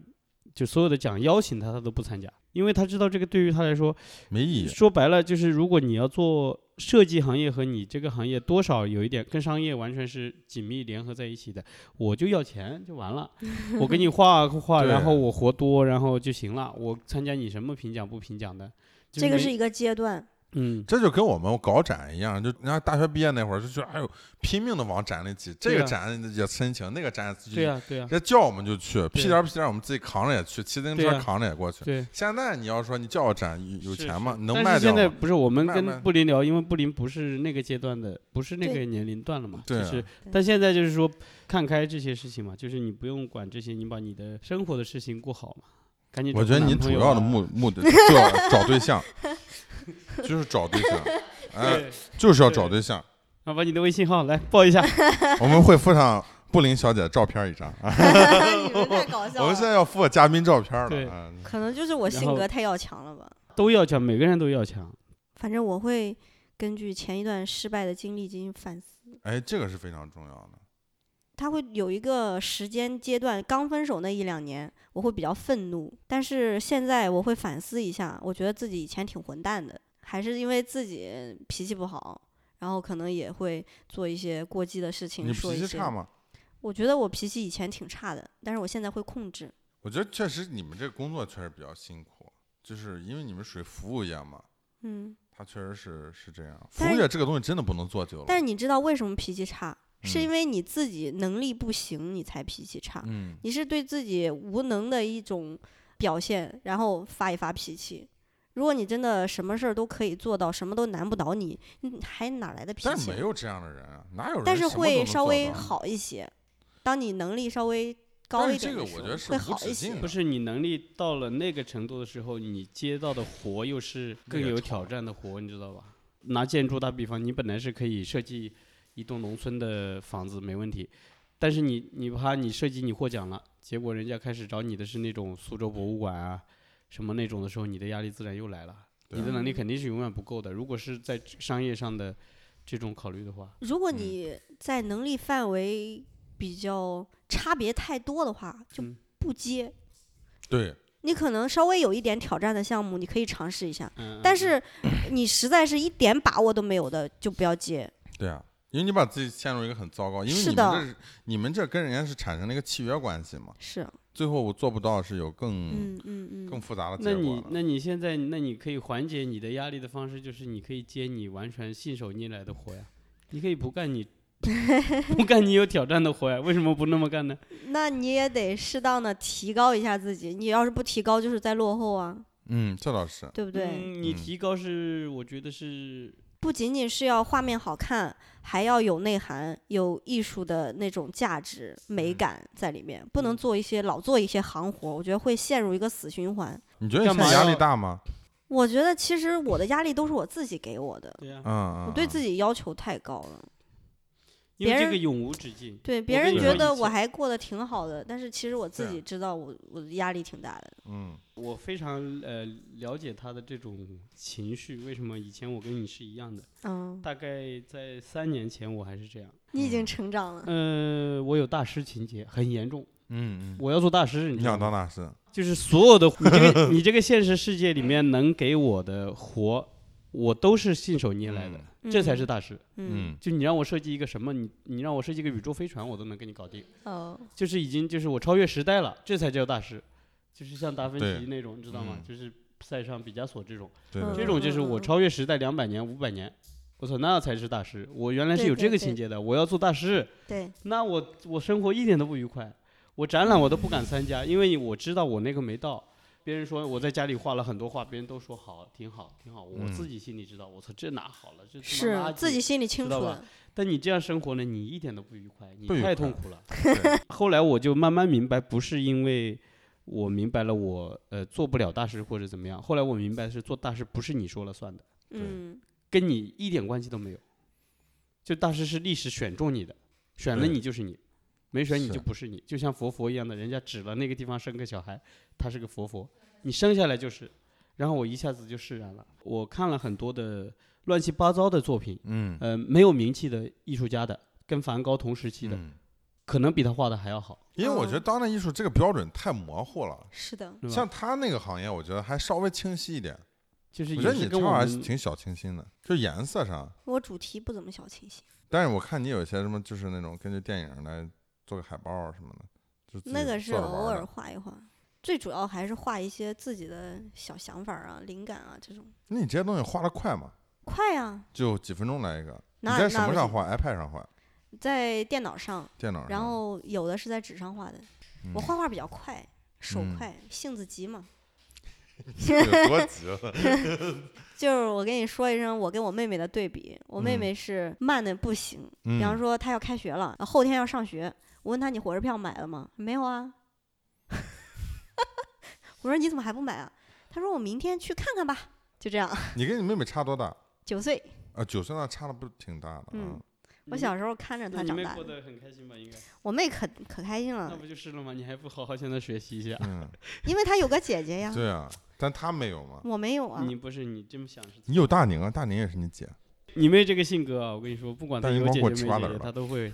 [SPEAKER 2] 就所有的奖邀请他，他都不参加，因为他知道这个对于他来说，
[SPEAKER 1] 没意义。
[SPEAKER 2] 说白了就是如果你要做设计行业和你这个行业多少有一点跟商业完全是紧密联合在一起的，我就要钱就完了，*laughs* 我给你画画，然后我活多，然后就行了，我参加你什么评奖不评奖的，
[SPEAKER 3] 这个是一个阶段。
[SPEAKER 2] 嗯。
[SPEAKER 1] 这就跟我们搞展一样，就人家大学毕业那会儿就觉得，哎呦，拼命的往展里挤，这个展也申请，那个展也自己
[SPEAKER 2] 对呀、对呀、
[SPEAKER 1] 这叫我们就去，屁颠儿屁颠儿我们自己扛着也去，骑自行车扛着也过去。
[SPEAKER 2] 对，
[SPEAKER 1] 现在你要说你叫我展有钱吗？
[SPEAKER 2] 是
[SPEAKER 1] 能卖掉吗？
[SPEAKER 2] 不是我们跟布林聊，因为布林不是那个阶段的，不是那个年龄段了嘛，
[SPEAKER 1] 对啊
[SPEAKER 2] 就是，但现在就是说看开这些事情嘛，就是你不用管这些，你把你的生活的事情过好嘛。赶紧
[SPEAKER 1] 我觉得你主要的目目的就要找对象，*laughs* *laughs* 就是找对象，*laughs* 哎，就是要找对象。
[SPEAKER 2] 那，把你的微信号来报一下。*laughs*
[SPEAKER 1] 我们会附上布林小姐的照片一张啊，
[SPEAKER 3] 你们太搞笑
[SPEAKER 1] 我们现在。要附嘉宾照片了啊。
[SPEAKER 3] 可能就是我性格太要强了吧。
[SPEAKER 2] 都要强，每个人都要强。
[SPEAKER 3] 反正我会根据前一段失败的经历进行反思。
[SPEAKER 1] 哎，这个是非常重要的。
[SPEAKER 3] 他会有一个时间阶段，刚分手那一两年，我会比较愤怒，但是现在我会反思一下，我觉得自己以前挺混蛋的，还是因为自己脾气不好，然后可能也会做一些过激的事情，
[SPEAKER 1] 你
[SPEAKER 3] 说
[SPEAKER 1] 脾气差。吗？
[SPEAKER 3] 我觉得我脾气以前挺差的，但是我现在会控制。
[SPEAKER 1] 我觉得确实你们这个工作确实比较辛苦，就是因为你们属于服务业嘛，
[SPEAKER 3] 嗯，
[SPEAKER 1] 他确实是是这样。服务业这个东西真的不能做久了。
[SPEAKER 3] 但是你知道为什么脾气差？是因
[SPEAKER 1] 嗯
[SPEAKER 3] 为你自己能力不行，你才脾气差。
[SPEAKER 1] 嗯，
[SPEAKER 3] 你是对自己无能的一种表现，然后发一发脾气。如果你真的什么事儿都可以做到，什么都难不倒你，你还哪来的脾气啊？
[SPEAKER 1] 但是没有这样的人啊，哪有人
[SPEAKER 3] 但是
[SPEAKER 1] 什么都
[SPEAKER 3] 会稍微好一些。当你能力稍微高一点的时候，
[SPEAKER 1] 个我觉得是
[SPEAKER 3] 会好一些。
[SPEAKER 2] 不是你能力到了那个程度的时候，你接到的活又是更有挑战的活，你知道吧？拿建筑打比方，你本来是可以设计一栋农村的房子没问题，但是你你怕你设计你获奖了，结果人家开始找你的是那种苏州博物馆啊什么那种的时候，你的压力自然又来了。你的能力肯定是永远不够的。如果是在商业上的这种考虑的话，
[SPEAKER 3] 如果
[SPEAKER 1] 嗯
[SPEAKER 3] 你在能力范围比较差别太多的话，就
[SPEAKER 2] 嗯
[SPEAKER 3] 不接。
[SPEAKER 1] 对，
[SPEAKER 3] 你可能稍微有一点挑战的项目，你可以尝试一下。
[SPEAKER 2] 嗯，
[SPEAKER 3] 但是你实在是一点把握都没有的，就不要接。
[SPEAKER 1] 对啊，因为你把自己陷入一个很糟糕，因为
[SPEAKER 3] 是的
[SPEAKER 1] 你们这你们这跟人家是产生了一个契约关系嘛，
[SPEAKER 3] 是，
[SPEAKER 1] 最后我做不到是有更、
[SPEAKER 3] 嗯嗯嗯，
[SPEAKER 1] 更复杂的
[SPEAKER 2] 那
[SPEAKER 1] 结果那。
[SPEAKER 2] 你那你现在那你可以缓解你的压力的方式就是你可以接你完全信手拈来的活呀，你可以不干你 *laughs* 不干你有挑战的活呀，为什么不那么干呢？*laughs*
[SPEAKER 3] 那你也得适当的提高一下自己。你要是不提高，就是在落后啊，
[SPEAKER 1] 嗯，这倒是，
[SPEAKER 3] 对不对？
[SPEAKER 2] 嗯，你
[SPEAKER 1] 嗯
[SPEAKER 2] 提高是我觉得是
[SPEAKER 3] 不仅仅是要画面好看，还要有内涵，有艺术的那种价值、美
[SPEAKER 1] 嗯
[SPEAKER 3] 感在里面，不能做一些老做一些行活，我觉得会陷入一个死循环。
[SPEAKER 1] 你觉得压力大吗？
[SPEAKER 3] 我觉得其实我的压力都是我自己给我的，
[SPEAKER 2] 对呀、
[SPEAKER 1] 嗯嗯，
[SPEAKER 3] 我对
[SPEAKER 1] 嗯
[SPEAKER 3] 自己要求太高了。
[SPEAKER 2] 因为这个永无止境。
[SPEAKER 3] 对别人觉得我还过得挺好的，但是其实我自己知道我我的压力挺大的。
[SPEAKER 1] 嗯
[SPEAKER 2] 我非常呃了解他的这种情绪，为什么以前我跟你是一样的？
[SPEAKER 3] 嗯，
[SPEAKER 2] 大概在三年前我还是这样。
[SPEAKER 3] 你已经成长了。
[SPEAKER 2] 呃，我有大师情节，很严重，
[SPEAKER 1] 嗯嗯，
[SPEAKER 2] 我要做大师，
[SPEAKER 1] 你想
[SPEAKER 2] 知道吗？
[SPEAKER 1] 当大师？
[SPEAKER 2] 就是所有的你这个你这个现实世界里面能给我的活，我都是信手拈来的，这才是大师。
[SPEAKER 3] 嗯
[SPEAKER 1] 嗯
[SPEAKER 2] 就你让我设计一个什么，你你让我设计一个宇宙飞船，我都能给你搞定。
[SPEAKER 3] 哦，
[SPEAKER 2] 就是已经就是我超越时代了，这才叫大师。就是像达芬奇那种，你知道吗？
[SPEAKER 1] 嗯
[SPEAKER 2] 就是塞尚、毕加索这种，
[SPEAKER 1] 对
[SPEAKER 2] 这种就是我超越时代两百年、五百年。我操，那才是大师！我原来是有这个
[SPEAKER 3] 对对对
[SPEAKER 2] 情节的，我要做大师。
[SPEAKER 3] 对，
[SPEAKER 2] 那我我生活一点都不愉快，我展览我都不敢参加，因为我知道我那个没到。别人说我在家里画了很多画，别人都说好，挺好，挺好。我
[SPEAKER 1] 嗯
[SPEAKER 2] 自己心里知道，我操，这哪好了？这他妈
[SPEAKER 3] 是
[SPEAKER 2] 垃圾
[SPEAKER 3] 自己心里清
[SPEAKER 2] 知道吧
[SPEAKER 3] 楚的。
[SPEAKER 2] 但你这样生活呢，你一点都不愉快，你太痛苦了。*laughs* 后来我就慢慢明白，不是因为我明白了我呃做不了大师或者怎么样，后来我明白是做大师不是你说了算的，
[SPEAKER 3] 嗯，
[SPEAKER 2] 跟你一点关系都没有。就大师是历史选中你的，选了你就是你，没选你就不是你。就像佛佛一样的，人家指了那个地方生个小孩，他是个佛佛，你生下来就是。然后我一下子就释然了。我看了很多的乱七八糟的作品，
[SPEAKER 1] 嗯
[SPEAKER 2] 呃，没有名气的艺术家的，跟梵高同时期的，
[SPEAKER 1] 嗯，
[SPEAKER 2] 可能比他画的还要好。
[SPEAKER 1] 因为我觉得当代艺术这个标准太模糊了，
[SPEAKER 3] 是的，
[SPEAKER 1] 像他那个行业，我觉得还稍微清晰一点。
[SPEAKER 2] 就是
[SPEAKER 1] 我觉得你这
[SPEAKER 2] 也是跟我们
[SPEAKER 1] 玩意儿还挺小清新的，就颜色上。
[SPEAKER 3] 我主题不怎么小清新，
[SPEAKER 1] 但是我看你有一些什么，就是那种根据电影来做个海报什么的，
[SPEAKER 3] 那个是偶尔画一画，最主要还是画一些自己的小想法啊、灵感啊这种。
[SPEAKER 1] 那你这些东西画的快吗？
[SPEAKER 3] 快呀、
[SPEAKER 1] 就几分钟来一个。你
[SPEAKER 3] 那
[SPEAKER 1] 在什么上画？iPad 上画，
[SPEAKER 3] 在电脑上，
[SPEAKER 1] 电脑上。
[SPEAKER 3] 然后有的是在纸上画的。我
[SPEAKER 1] 嗯
[SPEAKER 3] 画画比较快，手
[SPEAKER 1] 嗯
[SPEAKER 3] 快，性子急嘛。*laughs*
[SPEAKER 1] 有多急了？*laughs*
[SPEAKER 3] 就是我跟你说一声，我跟我妹妹的对比，我妹
[SPEAKER 1] 嗯
[SPEAKER 3] 妹是慢的不行。比方
[SPEAKER 1] 嗯，
[SPEAKER 3] 说她要开学了，后天要上学，我问他你火车票买了吗？没有啊。*laughs* 我说你怎么还不买啊？他说我明天去看看吧。就这样，
[SPEAKER 1] 你跟你妹妹差多大？*laughs*
[SPEAKER 3] 九岁，
[SPEAKER 1] 啊，九岁那差的不挺大的啊
[SPEAKER 3] 嗯。我小时候看着
[SPEAKER 2] 那你
[SPEAKER 3] 她长大
[SPEAKER 2] 过得很开心吧？应该，
[SPEAKER 3] 我妹可可开心了那，
[SPEAKER 2] 不就是了吗？你还不好好向她学习一下？
[SPEAKER 1] 嗯，
[SPEAKER 3] 因为她有个姐姐呀，
[SPEAKER 1] 对啊，但她没有嘛。
[SPEAKER 3] 我没有啊。
[SPEAKER 2] 你不是你这么想是？
[SPEAKER 1] 你有大宁啊，大宁也是你姐。
[SPEAKER 2] 你妹这个性格啊，我跟你说，不管她有姐姐没姐姐，她都会，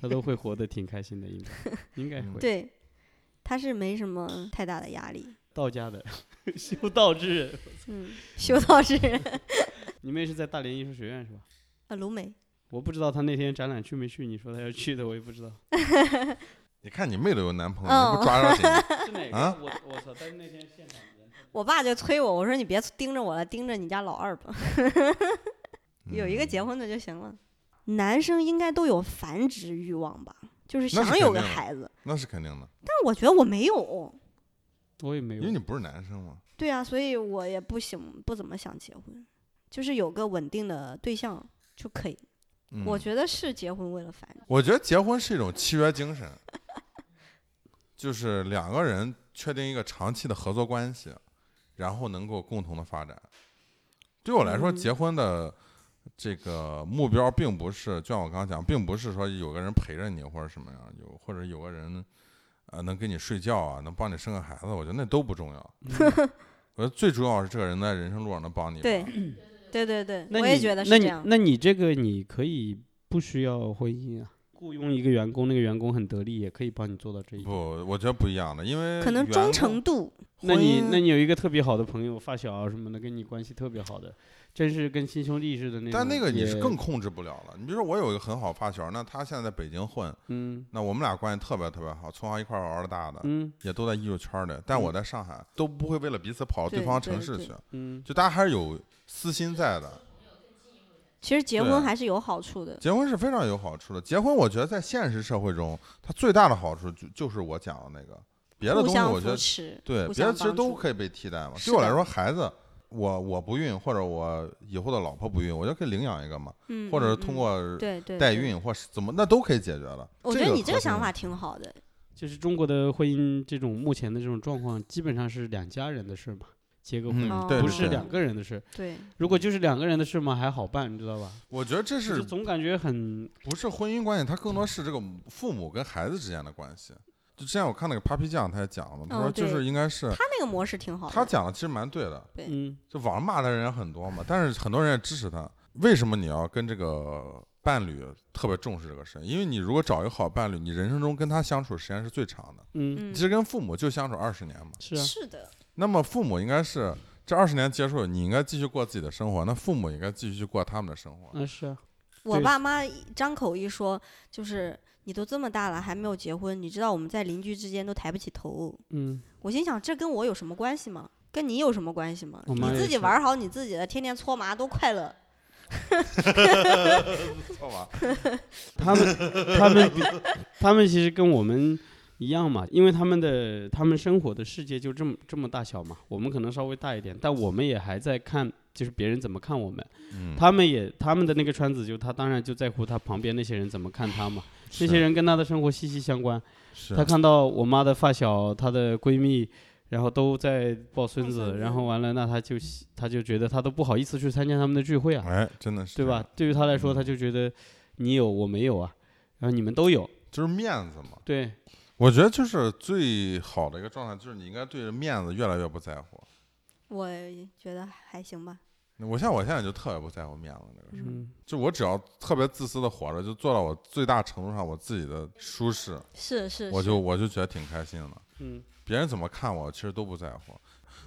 [SPEAKER 2] 她都会活得挺开心的，应该，应该
[SPEAKER 1] 嗯
[SPEAKER 2] 会。
[SPEAKER 3] 对，他是没什么太大的压力。
[SPEAKER 2] 道家的 *laughs* 修道之人，*laughs*
[SPEAKER 3] 嗯，修道之人，*laughs*
[SPEAKER 2] 你妹是在大连艺术学院是吧？
[SPEAKER 3] 啊，鲁美，
[SPEAKER 2] 我不知道她那天展览去没去，你说她要去的，我也不知道
[SPEAKER 1] 你看你妹都有男朋友，
[SPEAKER 3] 哦
[SPEAKER 1] 你不抓抓紧？
[SPEAKER 2] 是哪个。
[SPEAKER 1] 啊
[SPEAKER 2] 我我操！但是那天现场
[SPEAKER 3] 我爸就催我，我说你别盯着我了，盯着你家老二吧，有一个结
[SPEAKER 1] 嗯
[SPEAKER 3] 婚的就行了。男生应该都有繁殖欲望吧，就是想有个孩子，
[SPEAKER 1] 那是肯定的，
[SPEAKER 3] 但是我觉得我没有。
[SPEAKER 2] 我也没有
[SPEAKER 1] 因为。你不是男生嘛。
[SPEAKER 3] 对啊，所以我也不想不怎么想结婚，就是有个稳定的对象就可以。
[SPEAKER 1] 嗯
[SPEAKER 3] 我觉得是结婚为了繁殖，
[SPEAKER 1] 我觉得结婚是一种契约精神，*laughs* 就是两个人确定一个长期的合作关系，然后能够共同的发展。对我来说，
[SPEAKER 3] 嗯
[SPEAKER 1] 结婚的这个目标并不是，就像我刚刚讲，并不是说有个人陪着你或者什么样，有或者有个人呃能跟你睡觉啊，能帮你生个孩子，我觉得那都不重要。*laughs* 我觉得最主要是这个人在人生路上能帮你。
[SPEAKER 3] 对，对对 *laughs* 对，我也觉得是这样。
[SPEAKER 2] 那你这个你可以不需要婚姻啊，雇佣一个员工，那个员工很得力，也可以帮你做到这一
[SPEAKER 1] 不。，我觉得不一样的，因为
[SPEAKER 3] 可能忠诚度，
[SPEAKER 2] 那你那你有一个特别好的朋友、发小啊什么的，跟你关系特别好的，真是跟亲兄弟似的那种。
[SPEAKER 1] 但那个你是更控制不了了。你比如说，我有一个很好发小，那他现在在北京混，
[SPEAKER 2] 嗯
[SPEAKER 1] 那我们俩关系特别特别好，从小一块儿玩到大的，
[SPEAKER 2] 嗯
[SPEAKER 1] 也都在艺术圈里。但我在上海都不会为了彼此跑到对
[SPEAKER 3] 对
[SPEAKER 1] 方城市去，
[SPEAKER 2] 嗯，
[SPEAKER 1] 就大家还是有私心在的。
[SPEAKER 3] 其实结婚还是有好处的。
[SPEAKER 1] 结婚是非常有好处的。结婚，我觉得在现实社会中，它最大的好处就就是我讲的那个，别的东西我觉得，对，别的其实都可以被替代嘛。对我来说，孩子，我我不孕或者我以后的老婆不孕，我就可以领养一个嘛，
[SPEAKER 3] 嗯，
[SPEAKER 1] 或者是通过
[SPEAKER 3] 对对对
[SPEAKER 1] 代孕或是怎么，那都可以解决了。
[SPEAKER 3] 我觉得你这个想法挺好的。
[SPEAKER 2] 就是中国的婚姻这种目前的这种状况，基本上是两家人的事嘛，结个婚、不是两个人的事。
[SPEAKER 3] 对，
[SPEAKER 2] 如果就是两个人的事嘛，还好办，你知道吧？
[SPEAKER 1] 我觉得这
[SPEAKER 2] 是总感觉很
[SPEAKER 1] 不是婚姻关系，它更多是这个父母跟孩子之间的关系。就之前我看那个 Papi 酱，他也讲了，他
[SPEAKER 3] 哦
[SPEAKER 1] 说就是应该是
[SPEAKER 3] 他那个模式挺好的。
[SPEAKER 1] 他讲的其实蛮对的，
[SPEAKER 3] 对
[SPEAKER 2] 嗯
[SPEAKER 1] 就网上骂他的人也很多嘛，但是很多人也支持他。为什么你要跟这个伴侣特别重视这个事？因为你如果找一个好伴侣，你人生中跟他相处时间是最长的。
[SPEAKER 2] 嗯
[SPEAKER 3] 嗯
[SPEAKER 1] 其，实跟父母就相处二十年嘛，
[SPEAKER 2] 是啊，
[SPEAKER 3] 是的，
[SPEAKER 1] 那么父母应该是这二十年结束，你应该继续过自己的生活，那父母应该继续去过他们的生活。
[SPEAKER 2] 嗯是啊，
[SPEAKER 3] 我爸妈张口一说，就是你都这么大了还没有结婚，你知道我们在邻居之间都抬不起头。
[SPEAKER 2] 嗯
[SPEAKER 3] 我心想，这跟我有什么关系吗？跟你有什么关系吗？你自己玩好你自己的，天天搓麻多快乐。
[SPEAKER 2] 他们他们他们其实跟我们一样嘛，因为他们的他们生活的世界就这么这么大小嘛，我们可能稍微大一点，但我们也还在看，就是别人怎么看我们，
[SPEAKER 1] 嗯，
[SPEAKER 2] 他们也他们的那个圈子就他当然就在乎他旁边那些人怎么看他嘛，那些人跟他的生活息息相关，
[SPEAKER 1] 是
[SPEAKER 2] 他看到我妈的发小，她的闺蜜。然后都在抱孙子，
[SPEAKER 3] 抱孙子
[SPEAKER 2] 然后完了，那他就他就觉得他都不好意思去参加他们的聚会啊，
[SPEAKER 1] 哎，真的是
[SPEAKER 2] 对吧？？对于他来说，
[SPEAKER 1] 嗯
[SPEAKER 2] 他就觉得你有我没有啊，然后你们都有，
[SPEAKER 1] 就是面子嘛。
[SPEAKER 2] 对，
[SPEAKER 1] 我觉得就是最好的一个状态，就是你应该对面子越来越不在乎。
[SPEAKER 3] 我觉得还行吧。
[SPEAKER 1] 我像我现在就特别不在乎面子这个事，
[SPEAKER 2] 嗯，
[SPEAKER 1] 就我只要特别自私的活着，就做到我最大程度上我自己的舒适，
[SPEAKER 3] 是是，
[SPEAKER 1] 我就我就觉得挺开心的。
[SPEAKER 2] 嗯，
[SPEAKER 1] 别人怎么看我，其实都不在乎。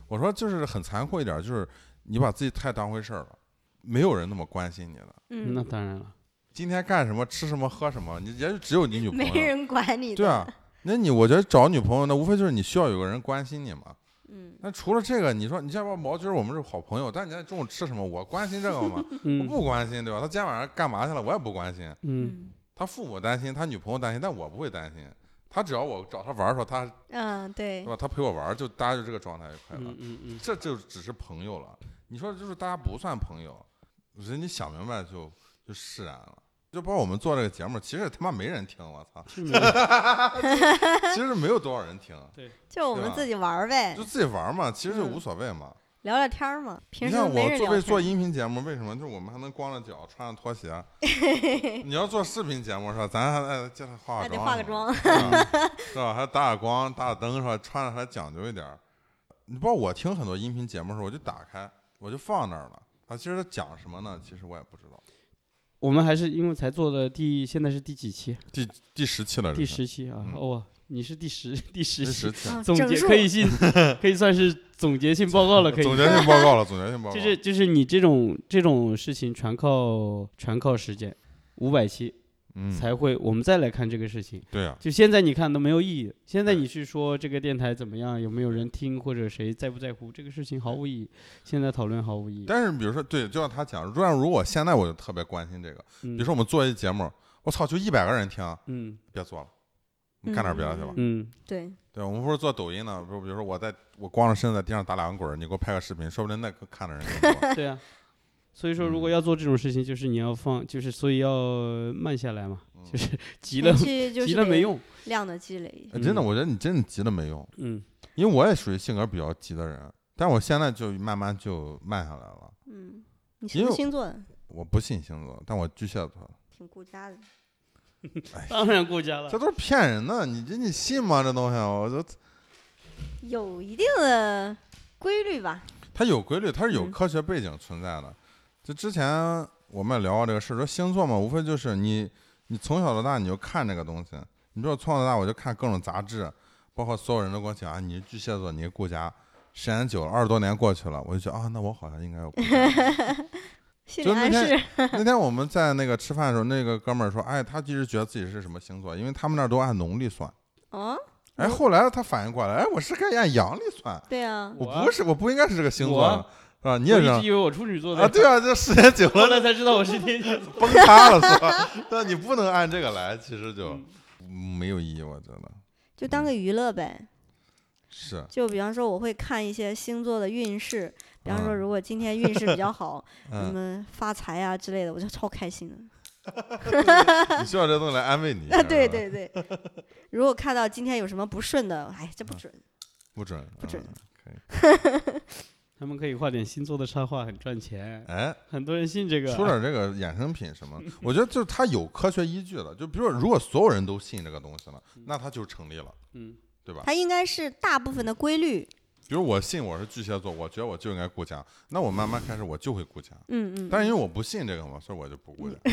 [SPEAKER 1] 我说就是很残酷一点，就是你把自己太当回事儿了，没有人那么关心你的。
[SPEAKER 3] 嗯，
[SPEAKER 2] 那当然了，
[SPEAKER 1] 今天干什么，吃什么，喝什么，你也就只有你女朋友。
[SPEAKER 3] 没人管你。
[SPEAKER 1] 对啊，那你我觉得找女朋友，那无非就是你需要有个人关心你嘛。
[SPEAKER 3] 嗯，
[SPEAKER 1] 那除了这个，你说你像我毛军，我们是好朋友，但你在中午吃什么，我关心这个吗？我
[SPEAKER 2] 嗯
[SPEAKER 1] 不关心，对吧？他今天晚上干嘛去了，我也不关心。他父母担心，他女朋友担心，但我不会担心。他只要我找他玩的时候，他
[SPEAKER 3] 嗯，对
[SPEAKER 1] 对，吧？他陪我玩，就大家就这个状态就可以了。
[SPEAKER 2] 嗯嗯嗯，
[SPEAKER 1] 这就只是朋友了。你说就是大家不算朋友，我觉得你想明白就就释然了。就包括我们做这个节目，其实他妈没人听，我操，其实没有多少人听，*laughs*
[SPEAKER 3] 就我们自己玩呗
[SPEAKER 1] 就，自己玩嘛，其实就
[SPEAKER 3] 嗯
[SPEAKER 1] 无所谓嘛。
[SPEAKER 3] 聊聊天嘛。平
[SPEAKER 1] 你看我做为做。音频节目，为什么就是我们还能光着脚穿着拖鞋？*laughs* 你要做视频节目是吧？咱还得叫他化
[SPEAKER 3] 还得
[SPEAKER 1] 个妆，
[SPEAKER 3] 化个妆，
[SPEAKER 1] 是吧？还打打光、打打灯是吧？穿着还讲究一点儿。你包括我听很多音频节目的时候，我就打开，我就放那儿了。啊其实他讲什么呢？其实我也不知道。
[SPEAKER 2] 我们还是因为才做的第，现在是第几期？
[SPEAKER 1] 第第十期了，
[SPEAKER 2] 第十期啊！
[SPEAKER 1] 嗯
[SPEAKER 2] 哦，你是第十第十期总结可以信可以算是总结性报告了，可以。
[SPEAKER 1] 总结性报告了，总结性报告。
[SPEAKER 2] 就是就是你这种这种事情全靠全靠时间，五百期
[SPEAKER 1] 嗯，
[SPEAKER 2] 才会，我们再来看这个事情。
[SPEAKER 1] 对啊、
[SPEAKER 2] 就现在你看都没有意义。现在你去说这个电台怎么样，有没有人听，或者谁在不在乎，这个事情毫无意义。现在讨论毫无意义。
[SPEAKER 1] 但是比如说，对，就像他讲，就像如果现在我就特别关心这个，
[SPEAKER 2] 比
[SPEAKER 1] 比如说我们做一节目，我操，就一百个人听，
[SPEAKER 2] 嗯
[SPEAKER 1] 别做了，你干点别的去吧。
[SPEAKER 2] 嗯
[SPEAKER 3] 对，
[SPEAKER 1] 对，我们不是做抖音呢，比如比如说我在我光着身子在地上打两个滚儿，你给我拍个视频，说不定那个看的人更多。*laughs*
[SPEAKER 2] 对啊。所以说，如果
[SPEAKER 1] 嗯
[SPEAKER 2] 要做这种事情，就是你要放，就是所以要慢下来嘛，
[SPEAKER 1] 嗯
[SPEAKER 2] 就是 *laughs* 急了急了没用。
[SPEAKER 3] 量的积累。
[SPEAKER 1] 哎真的，
[SPEAKER 2] 嗯
[SPEAKER 1] 我觉得你真的急了没用，
[SPEAKER 2] 嗯
[SPEAKER 1] 因为我也属于性格比较急的人，但我现在就慢慢就慢下来了。
[SPEAKER 3] 嗯，你什么星座的？
[SPEAKER 1] 我不信星座，但我巨蟹座，
[SPEAKER 3] 挺顾家的。*laughs*
[SPEAKER 2] 当然顾家了
[SPEAKER 1] 这。都是骗人的，你这你信吗？这东西，我就
[SPEAKER 3] 有一定的规律吧。
[SPEAKER 1] 它有规律，它是有
[SPEAKER 3] 嗯
[SPEAKER 1] 科学背景存在的。就之前我们也聊过这个事，说星座嘛，无非就是你你从小到大你就看这个东西。你说从小到大我就看各种杂志，包括所有人都跟我讲啊，你是巨蟹座，你是顾家。时间久了，二十多年过去了，我就觉得啊，那我好像应该有顾家。*laughs* 就那天那天我们在那个吃饭的时候，那个哥们儿说，哎，他一直觉得自己是什么星座，因为他们那儿都按农历算。
[SPEAKER 3] 哦，
[SPEAKER 1] 哎，
[SPEAKER 3] 嗯
[SPEAKER 1] 后来他反应过来，哎，我是该按阳历算，
[SPEAKER 3] 对啊，
[SPEAKER 1] 我不是，我不应该是这个星座
[SPEAKER 2] 我啊
[SPEAKER 1] 的，是吧？你也是
[SPEAKER 2] 一直以为我处女座的
[SPEAKER 1] 啊？对啊，就时间久
[SPEAKER 2] 后
[SPEAKER 1] 了
[SPEAKER 2] 来才知道我是天蝎座。
[SPEAKER 1] 崩塌了，是吧？但你不能按这个来，其实就
[SPEAKER 2] 嗯
[SPEAKER 1] 没有意义，我觉得
[SPEAKER 3] 就当个娱乐呗。
[SPEAKER 1] 是。
[SPEAKER 3] 就比方说，我会看一些星座的运势，比方说，
[SPEAKER 1] 嗯
[SPEAKER 3] 如果今天运势比较好，*laughs* 什
[SPEAKER 1] 嗯，
[SPEAKER 3] 么发财啊之类的，我就超开心的。*laughs*
[SPEAKER 1] 你需要这东西来安慰你。
[SPEAKER 3] 啊，对对对。如果看到今天有什么不顺的，哎，这不准。
[SPEAKER 1] 不准，
[SPEAKER 3] 不准
[SPEAKER 1] 嗯。*laughs*
[SPEAKER 2] 他们可以画点星座的插画，很赚钱，
[SPEAKER 1] 哎，
[SPEAKER 2] 很多人信这个。
[SPEAKER 1] 出点这个衍生品什么，我觉得就是它有科学依据的。就比如说，如果所有人都信这个东西了，那它就成立了，
[SPEAKER 2] 嗯，
[SPEAKER 1] 对吧？
[SPEAKER 3] 它应该是大部分的规律。
[SPEAKER 1] 比如我信我是巨蟹座，我觉得我就应该顾家，那我慢慢开始我就会顾家。
[SPEAKER 3] 嗯嗯。
[SPEAKER 1] 但是因为我不信这个嘛，所以我就不顾家。*laughs*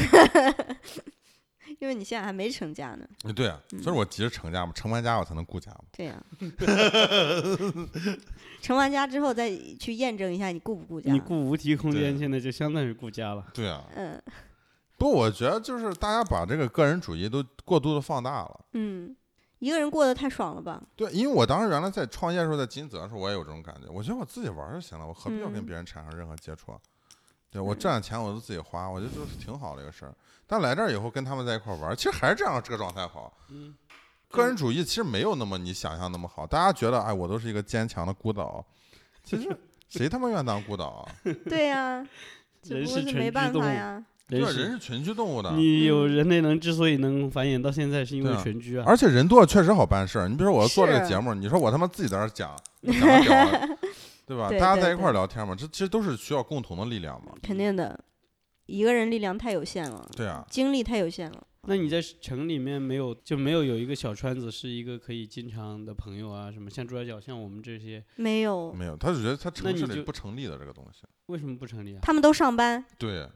[SPEAKER 3] 因为你现在还没成家呢。
[SPEAKER 1] 嗯对啊，所以我急着成家嘛，成完家我才能顾家嘛。
[SPEAKER 3] 对呀、成完家之后再去验证一下你顾不顾家。
[SPEAKER 2] 你顾无题空间
[SPEAKER 1] 对
[SPEAKER 2] 现在就相当于顾家了。
[SPEAKER 1] 对啊，
[SPEAKER 3] 嗯
[SPEAKER 1] 不，我觉得就是大家把这个个人主义都过度的放大了。
[SPEAKER 3] 嗯，一个人过得太爽了吧？
[SPEAKER 1] 对，因为我当时原来在创业的时候，在金泽的时候，我也有这种感觉。我觉得我自己玩就行了，我何必要跟
[SPEAKER 3] 嗯
[SPEAKER 1] 别人产生任何接触啊？对我
[SPEAKER 3] 嗯
[SPEAKER 1] 挣的钱我都自己花，我觉得就是挺好的一个事儿。但来这儿以后跟他们在一块儿玩，其实还是这样这个状态好。
[SPEAKER 2] 嗯，
[SPEAKER 1] 个人主义其实没有那么你想象那么好，大家觉得哎，我都是一个坚强的孤岛，其实 *laughs* 谁他妈愿当孤岛啊？*laughs*
[SPEAKER 3] 对呀、只不过
[SPEAKER 2] 人是
[SPEAKER 3] 没办
[SPEAKER 2] 居动物
[SPEAKER 3] 法呀。
[SPEAKER 1] 对啊，
[SPEAKER 2] 人是
[SPEAKER 1] 群居动物的。
[SPEAKER 2] 你有
[SPEAKER 3] 嗯
[SPEAKER 2] 人类能之所以能繁衍到现在，是因为群居啊。
[SPEAKER 1] 而且人多了确实好办事儿。你比如说我要做这个节目，你说我他妈自己在那儿讲，*laughs* 对吧？大家在一块儿聊天嘛，这其实都是需要共同的力量嘛。
[SPEAKER 3] 肯定的，一个人力量太有限了，
[SPEAKER 1] 对啊，
[SPEAKER 3] 精力太有限了。
[SPEAKER 2] 那你在城里面没有就没有有一个小圈子，是一个可以经常的朋友啊？什么像朱家角，像我们这些，
[SPEAKER 3] 没有，
[SPEAKER 1] 没有，他就觉得他城市里不成立的这个东西。
[SPEAKER 2] 为什么不成立啊？
[SPEAKER 3] 他们都上班，
[SPEAKER 1] 对，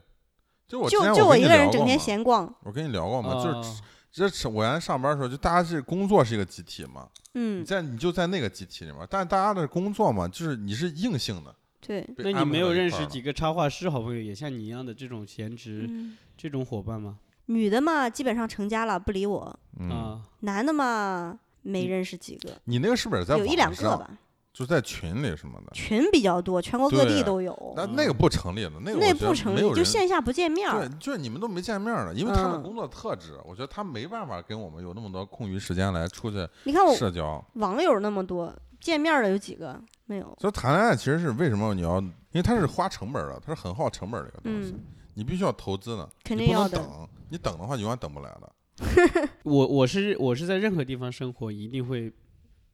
[SPEAKER 1] 就我
[SPEAKER 3] 就就我一个人整天闲逛。
[SPEAKER 1] 我跟你聊过嘛，就是
[SPEAKER 2] 哦
[SPEAKER 1] 这是我原来上班的时候，就大家是工作是一个集体嘛，你
[SPEAKER 3] 嗯，
[SPEAKER 1] 在你就在那个集体里面，但是大家的工作嘛，就是你是硬性的。
[SPEAKER 3] 对，
[SPEAKER 1] 被
[SPEAKER 2] 那你没有认识几个插画师好朋友，也像你一样的这种闲职、
[SPEAKER 3] 嗯，
[SPEAKER 2] 这种伙伴吗？
[SPEAKER 3] 女的嘛，基本上成家了，不理我；
[SPEAKER 1] 嗯，
[SPEAKER 2] 啊，
[SPEAKER 3] 男的嘛，没
[SPEAKER 2] 嗯
[SPEAKER 3] 认识几个，
[SPEAKER 1] 你那个是不是也在
[SPEAKER 3] 有一两，个吧。
[SPEAKER 1] 就在群里什么的？
[SPEAKER 3] 群比较多，全国各地都有。
[SPEAKER 1] 那那个不成立的，那个
[SPEAKER 3] 不成立，就线下不见面
[SPEAKER 1] 对。，就是你们都没见面儿的，因为他们
[SPEAKER 3] 嗯
[SPEAKER 1] 工作特质，我觉得他没办法跟我们有那么多空余时间来出去
[SPEAKER 3] 你看我
[SPEAKER 1] 社交。
[SPEAKER 3] 网友那么多，见面儿的有几个？没有。
[SPEAKER 1] 所以谈恋爱其实是为什么你要，因为它是花成本儿的，它是很耗成本儿的一个东西，
[SPEAKER 3] 嗯，
[SPEAKER 1] 你必须要投资的，
[SPEAKER 3] 肯定要的。
[SPEAKER 1] 不能等，你等的话永远等不来的。*laughs*
[SPEAKER 2] 我我是我是在任何地方生活，一定会，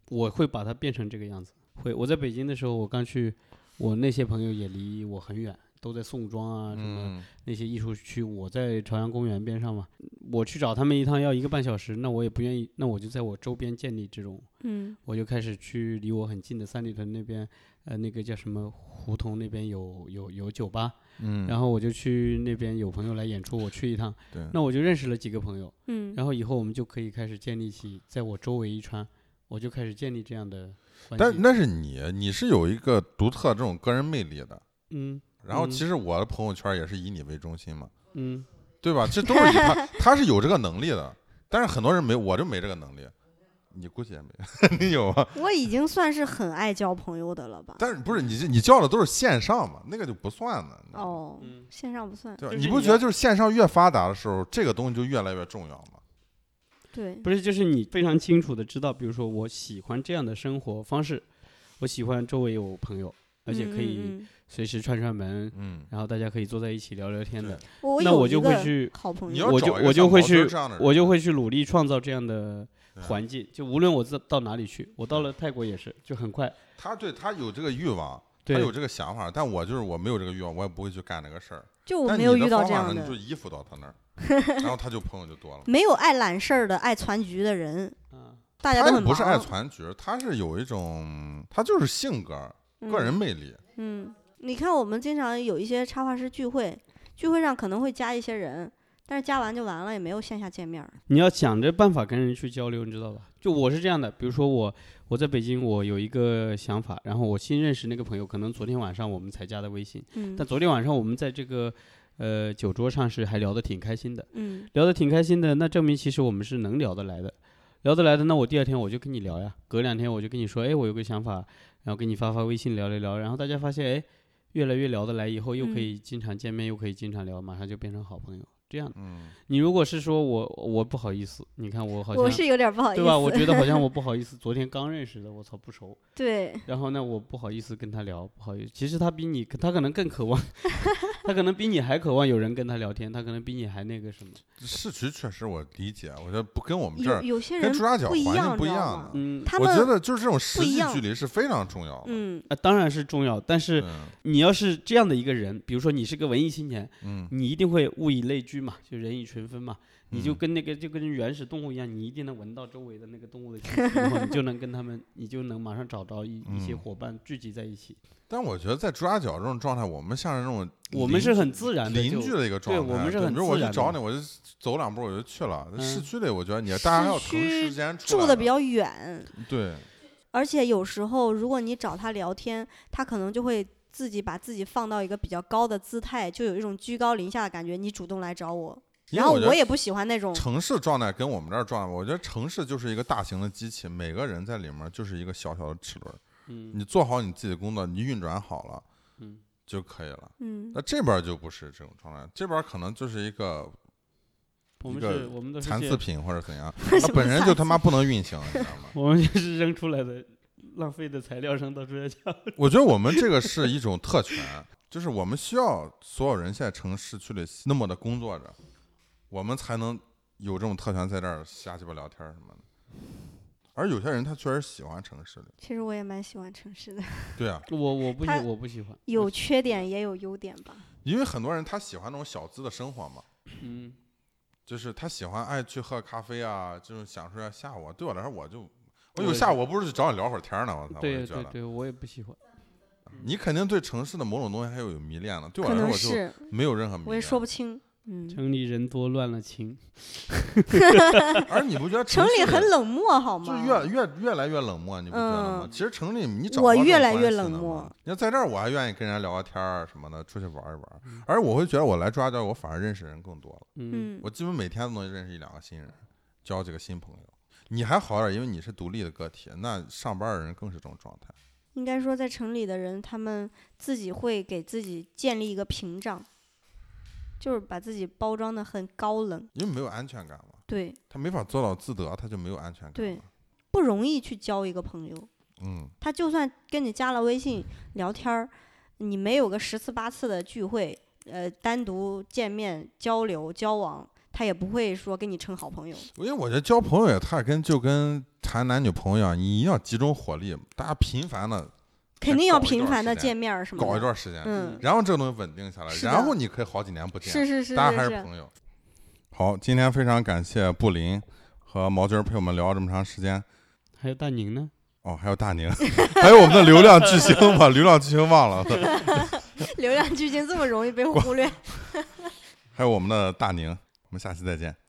[SPEAKER 2] 我会把它变成这个样子。会，我在北京的时候，我刚去，我那些朋友也离我很远，都在宋庄啊什么
[SPEAKER 1] 嗯，
[SPEAKER 2] 那些艺术区，我在朝阳公园边上嘛，我去找他们一趟要一个半小时，那我也不愿意，那我就在我周边建立这种，
[SPEAKER 3] 嗯
[SPEAKER 2] 我就开始去离我很近的三里屯那边，呃，那个叫什么胡同那边有有有酒吧，
[SPEAKER 1] 嗯，
[SPEAKER 2] 然后我就去那边有朋友来演出，我去一趟，
[SPEAKER 1] 对，
[SPEAKER 2] 那我就认识了几个朋友，
[SPEAKER 3] 嗯
[SPEAKER 2] 然后以后我们就可以开始建立起在我周围一圈，我就开始建立这样的。
[SPEAKER 1] 但那是你，你是有一个独特这种个人魅力的。
[SPEAKER 2] 嗯
[SPEAKER 1] 然后
[SPEAKER 2] 嗯
[SPEAKER 1] 其实我的朋友圈也是以你为中心嘛，
[SPEAKER 2] 嗯，
[SPEAKER 1] 对吧？这都是他，*laughs* 他是有这个能力的，但是很多人没，我就没这个能力。你估计也没，*laughs* 你有啊？
[SPEAKER 3] 我已经算是很爱交朋友的了吧？
[SPEAKER 1] 但是不是你你交的都是线上嘛，那个就不算的，你知道吗
[SPEAKER 3] 哦，
[SPEAKER 2] 嗯
[SPEAKER 3] 线上不算。
[SPEAKER 2] 你
[SPEAKER 1] 不觉得就是线上越发达的时候，这个东西就越来越重要吗？
[SPEAKER 3] 对，
[SPEAKER 2] 不是，就是你非常清楚的知道，比如说我喜欢这样的生活方式，我喜欢周围有朋友，而且可以随时串串门，
[SPEAKER 1] 嗯，
[SPEAKER 2] 然后大家可以坐在一起聊聊天的，
[SPEAKER 3] 我
[SPEAKER 2] 那我就会去
[SPEAKER 3] 好朋友。
[SPEAKER 2] 我就我就会去我就会去努力创造这样的环境，就无论我到到哪里去，我到了泰国也是，就很快，
[SPEAKER 1] 他对他有这个欲望，他有这个想法，但我就是我没有这个欲望，我也不会去干这个事儿。
[SPEAKER 3] 就我。
[SPEAKER 1] 但你的
[SPEAKER 3] 没有遇到这样的，
[SPEAKER 1] 呢你就依附到他那儿，*laughs* 然后他就朋友就多了。
[SPEAKER 3] 没有爱揽事儿的、爱攒局的人，
[SPEAKER 2] 嗯，
[SPEAKER 3] 大家都很
[SPEAKER 1] 他也不是爱
[SPEAKER 3] 忙。
[SPEAKER 1] 攒局，他是有一种，他就是性格，个人魅力。
[SPEAKER 3] 嗯，你看我们经常有一些插画师聚会，聚会上可能会加一些人，但是加完就完了，也没有线下见面。
[SPEAKER 2] 你要想着办法跟人去交流，你知道吧？就我是这样的，比如说我我在北京，我有一个想法，然后我新认识那个朋友，可能昨天晚上我们才加的微信，
[SPEAKER 3] 嗯
[SPEAKER 2] 但昨天晚上我们在这个呃酒桌上是还聊得挺开心的，
[SPEAKER 3] 嗯。
[SPEAKER 2] 聊得挺开心的，那证明其实我们是能聊得来的，聊得来的，那我第二天我就跟你聊呀，隔两天我就跟你说，哎，我有个想法，然后给你发发微信聊一聊，然后大家发现，哎，越来越聊得来，以后又可
[SPEAKER 3] 嗯。
[SPEAKER 2] 以经常见面，又可以经常聊，马上就变成好朋友，这样的。
[SPEAKER 1] 嗯，
[SPEAKER 2] 你如果是说我我不好意思，你看我好像
[SPEAKER 3] 我是有点不好意思，
[SPEAKER 2] 对吧？我觉得好像我不好意思，昨天刚认识的，我操不熟，
[SPEAKER 3] 对
[SPEAKER 2] 然后呢，我不好意思跟他聊，不好意思。其实他比你，他可能更渴望，*laughs* 他可能比你还渴望有人跟他聊天，他可能比你还那个什么。
[SPEAKER 1] 市区确实我理解，我觉得不跟我们这
[SPEAKER 3] 有
[SPEAKER 1] 儿
[SPEAKER 3] 有些人
[SPEAKER 1] 跟朱家角
[SPEAKER 3] 不一样，
[SPEAKER 1] 环境不一样的。
[SPEAKER 2] 嗯，
[SPEAKER 3] 他
[SPEAKER 1] 我觉得就是这种实际距离是非常重要的。
[SPEAKER 3] 嗯
[SPEAKER 2] 啊，当然是重要，但是
[SPEAKER 1] 嗯
[SPEAKER 2] 你要是这样的一个人，比如说你是个文艺青年，
[SPEAKER 1] 嗯，
[SPEAKER 2] 你一定会物以类聚嘛，就人以群分嘛。你就
[SPEAKER 1] 嗯
[SPEAKER 2] 跟那个就跟原始动物一样，你一定能闻到周围的那个动物的气息，然后你就能跟他们，你就能马上找着一一些
[SPEAKER 1] 嗯
[SPEAKER 2] 伙伴聚集在一起。
[SPEAKER 1] 但我觉得在朱家角这种状态，我们像是那种
[SPEAKER 2] 我们是很自然
[SPEAKER 1] 邻居的一个状态。
[SPEAKER 2] 我们是很
[SPEAKER 1] 比如我
[SPEAKER 2] 自然的
[SPEAKER 1] 去找你，我就走两步我就去了。在市
[SPEAKER 2] 嗯
[SPEAKER 1] 区里，我觉得你大家还要
[SPEAKER 3] 市
[SPEAKER 1] 腾时间的
[SPEAKER 3] 住的比较远，
[SPEAKER 1] 对，
[SPEAKER 3] 而且有时候如果你找他聊天，他可能就会自己把自己放到一个比较高的姿态，就有一种居高临下的感觉。你主动来找我，然后
[SPEAKER 1] 我
[SPEAKER 3] 也不喜欢那种，
[SPEAKER 1] 城市状态跟我们这儿状态，我觉得城市就是一个大型的机器，每个人在里面就是一个小小的齿轮。
[SPEAKER 2] 嗯
[SPEAKER 1] 你做好你自己的工作，你运转好了
[SPEAKER 2] 嗯，
[SPEAKER 1] 就可以了。
[SPEAKER 3] 嗯
[SPEAKER 1] 那这边儿就不是这种状态，这边儿可能就是一个
[SPEAKER 2] 我们
[SPEAKER 1] 一个
[SPEAKER 2] 是我们的
[SPEAKER 1] 残次品或者怎样，*laughs*
[SPEAKER 3] 他
[SPEAKER 1] 本人就他妈不能运行，你知道吗？*laughs*
[SPEAKER 2] 我们就是扔出来的浪费的材料扔到朱家角。
[SPEAKER 1] 我觉得我们这个是一种特权，就是我们需要所有人现在城市区里那么的工作着，我们才能有这种特权在这儿瞎鸡巴聊天什么的。而有些人他确实喜欢城市的，
[SPEAKER 3] 其实我也蛮喜欢城市的，
[SPEAKER 1] 对啊，*laughs*
[SPEAKER 2] 我我不喜我不喜欢。
[SPEAKER 3] 有缺点也有优点吧。
[SPEAKER 1] 因为很多人他喜欢那种小资的生活嘛，
[SPEAKER 2] 嗯，
[SPEAKER 1] 就是他喜欢爱去喝咖啡啊，这种享受一下下午。对我来说，我就我有下午，我不是去找你聊会儿天呢，我操，我
[SPEAKER 2] 对
[SPEAKER 1] 就觉得
[SPEAKER 2] 对对，我也不喜欢。
[SPEAKER 1] 你肯定对城市的某种东西还有有迷恋的，对我来说我就没有任何迷恋。
[SPEAKER 3] 我也说不清。嗯，
[SPEAKER 2] 城里人多乱了情。*laughs*
[SPEAKER 1] 而你不觉得
[SPEAKER 3] 城里很冷漠，好吗
[SPEAKER 1] 就
[SPEAKER 3] 吗？
[SPEAKER 1] 越越越来越冷漠，你不觉得吗？
[SPEAKER 3] 嗯
[SPEAKER 1] 其实城里你找
[SPEAKER 3] 我越来越冷漠。
[SPEAKER 1] 你要在这儿，我还愿意跟人家聊个天儿什么的，出去玩一玩。
[SPEAKER 2] 嗯
[SPEAKER 1] 而我会觉得我来抓交，我反而认识人更多了。
[SPEAKER 2] 嗯，
[SPEAKER 3] 嗯
[SPEAKER 1] 我基本每天都能认识一两个新人，交几个新朋友。你还好点儿，因为你是独立的个体，那上班的人更是这种状态。
[SPEAKER 3] 应该说在城里的人，他们自己会给自己建立一个屏障，就是把自己包装的很高冷，
[SPEAKER 1] 因为没有安全感嘛，
[SPEAKER 3] 对，
[SPEAKER 1] 他没法做到自得，他就没有安全感。
[SPEAKER 3] 对，不容易去交一个朋友。
[SPEAKER 1] 嗯，
[SPEAKER 3] 他就算跟你加了微信聊天儿，你没有个十次八次的聚会，呃，单独见面交流交往，他也不会说跟你成好朋友。
[SPEAKER 1] 因为我觉得交朋友也太跟就跟谈男女朋友一样，你一定要集中火力，大家频繁的
[SPEAKER 3] 肯定要频繁的见面儿什么的。
[SPEAKER 1] 搞一段时间，
[SPEAKER 3] 嗯，
[SPEAKER 1] 然后这个东西稳定下来，然后你可以好几年不见，
[SPEAKER 3] 是是是
[SPEAKER 1] 大家还
[SPEAKER 3] 是是。
[SPEAKER 1] 是朋友。好，今天非常感谢布林和毛军儿陪我们聊了这么长时间。
[SPEAKER 2] 还有大宁呢？
[SPEAKER 1] 哦，还有大宁，*laughs* 还有我们的流量巨星吧，流量巨星忘了，*laughs*
[SPEAKER 3] 流量巨星这么容易被忽略。*laughs*
[SPEAKER 1] 还有我们的大宁，我们下期再见。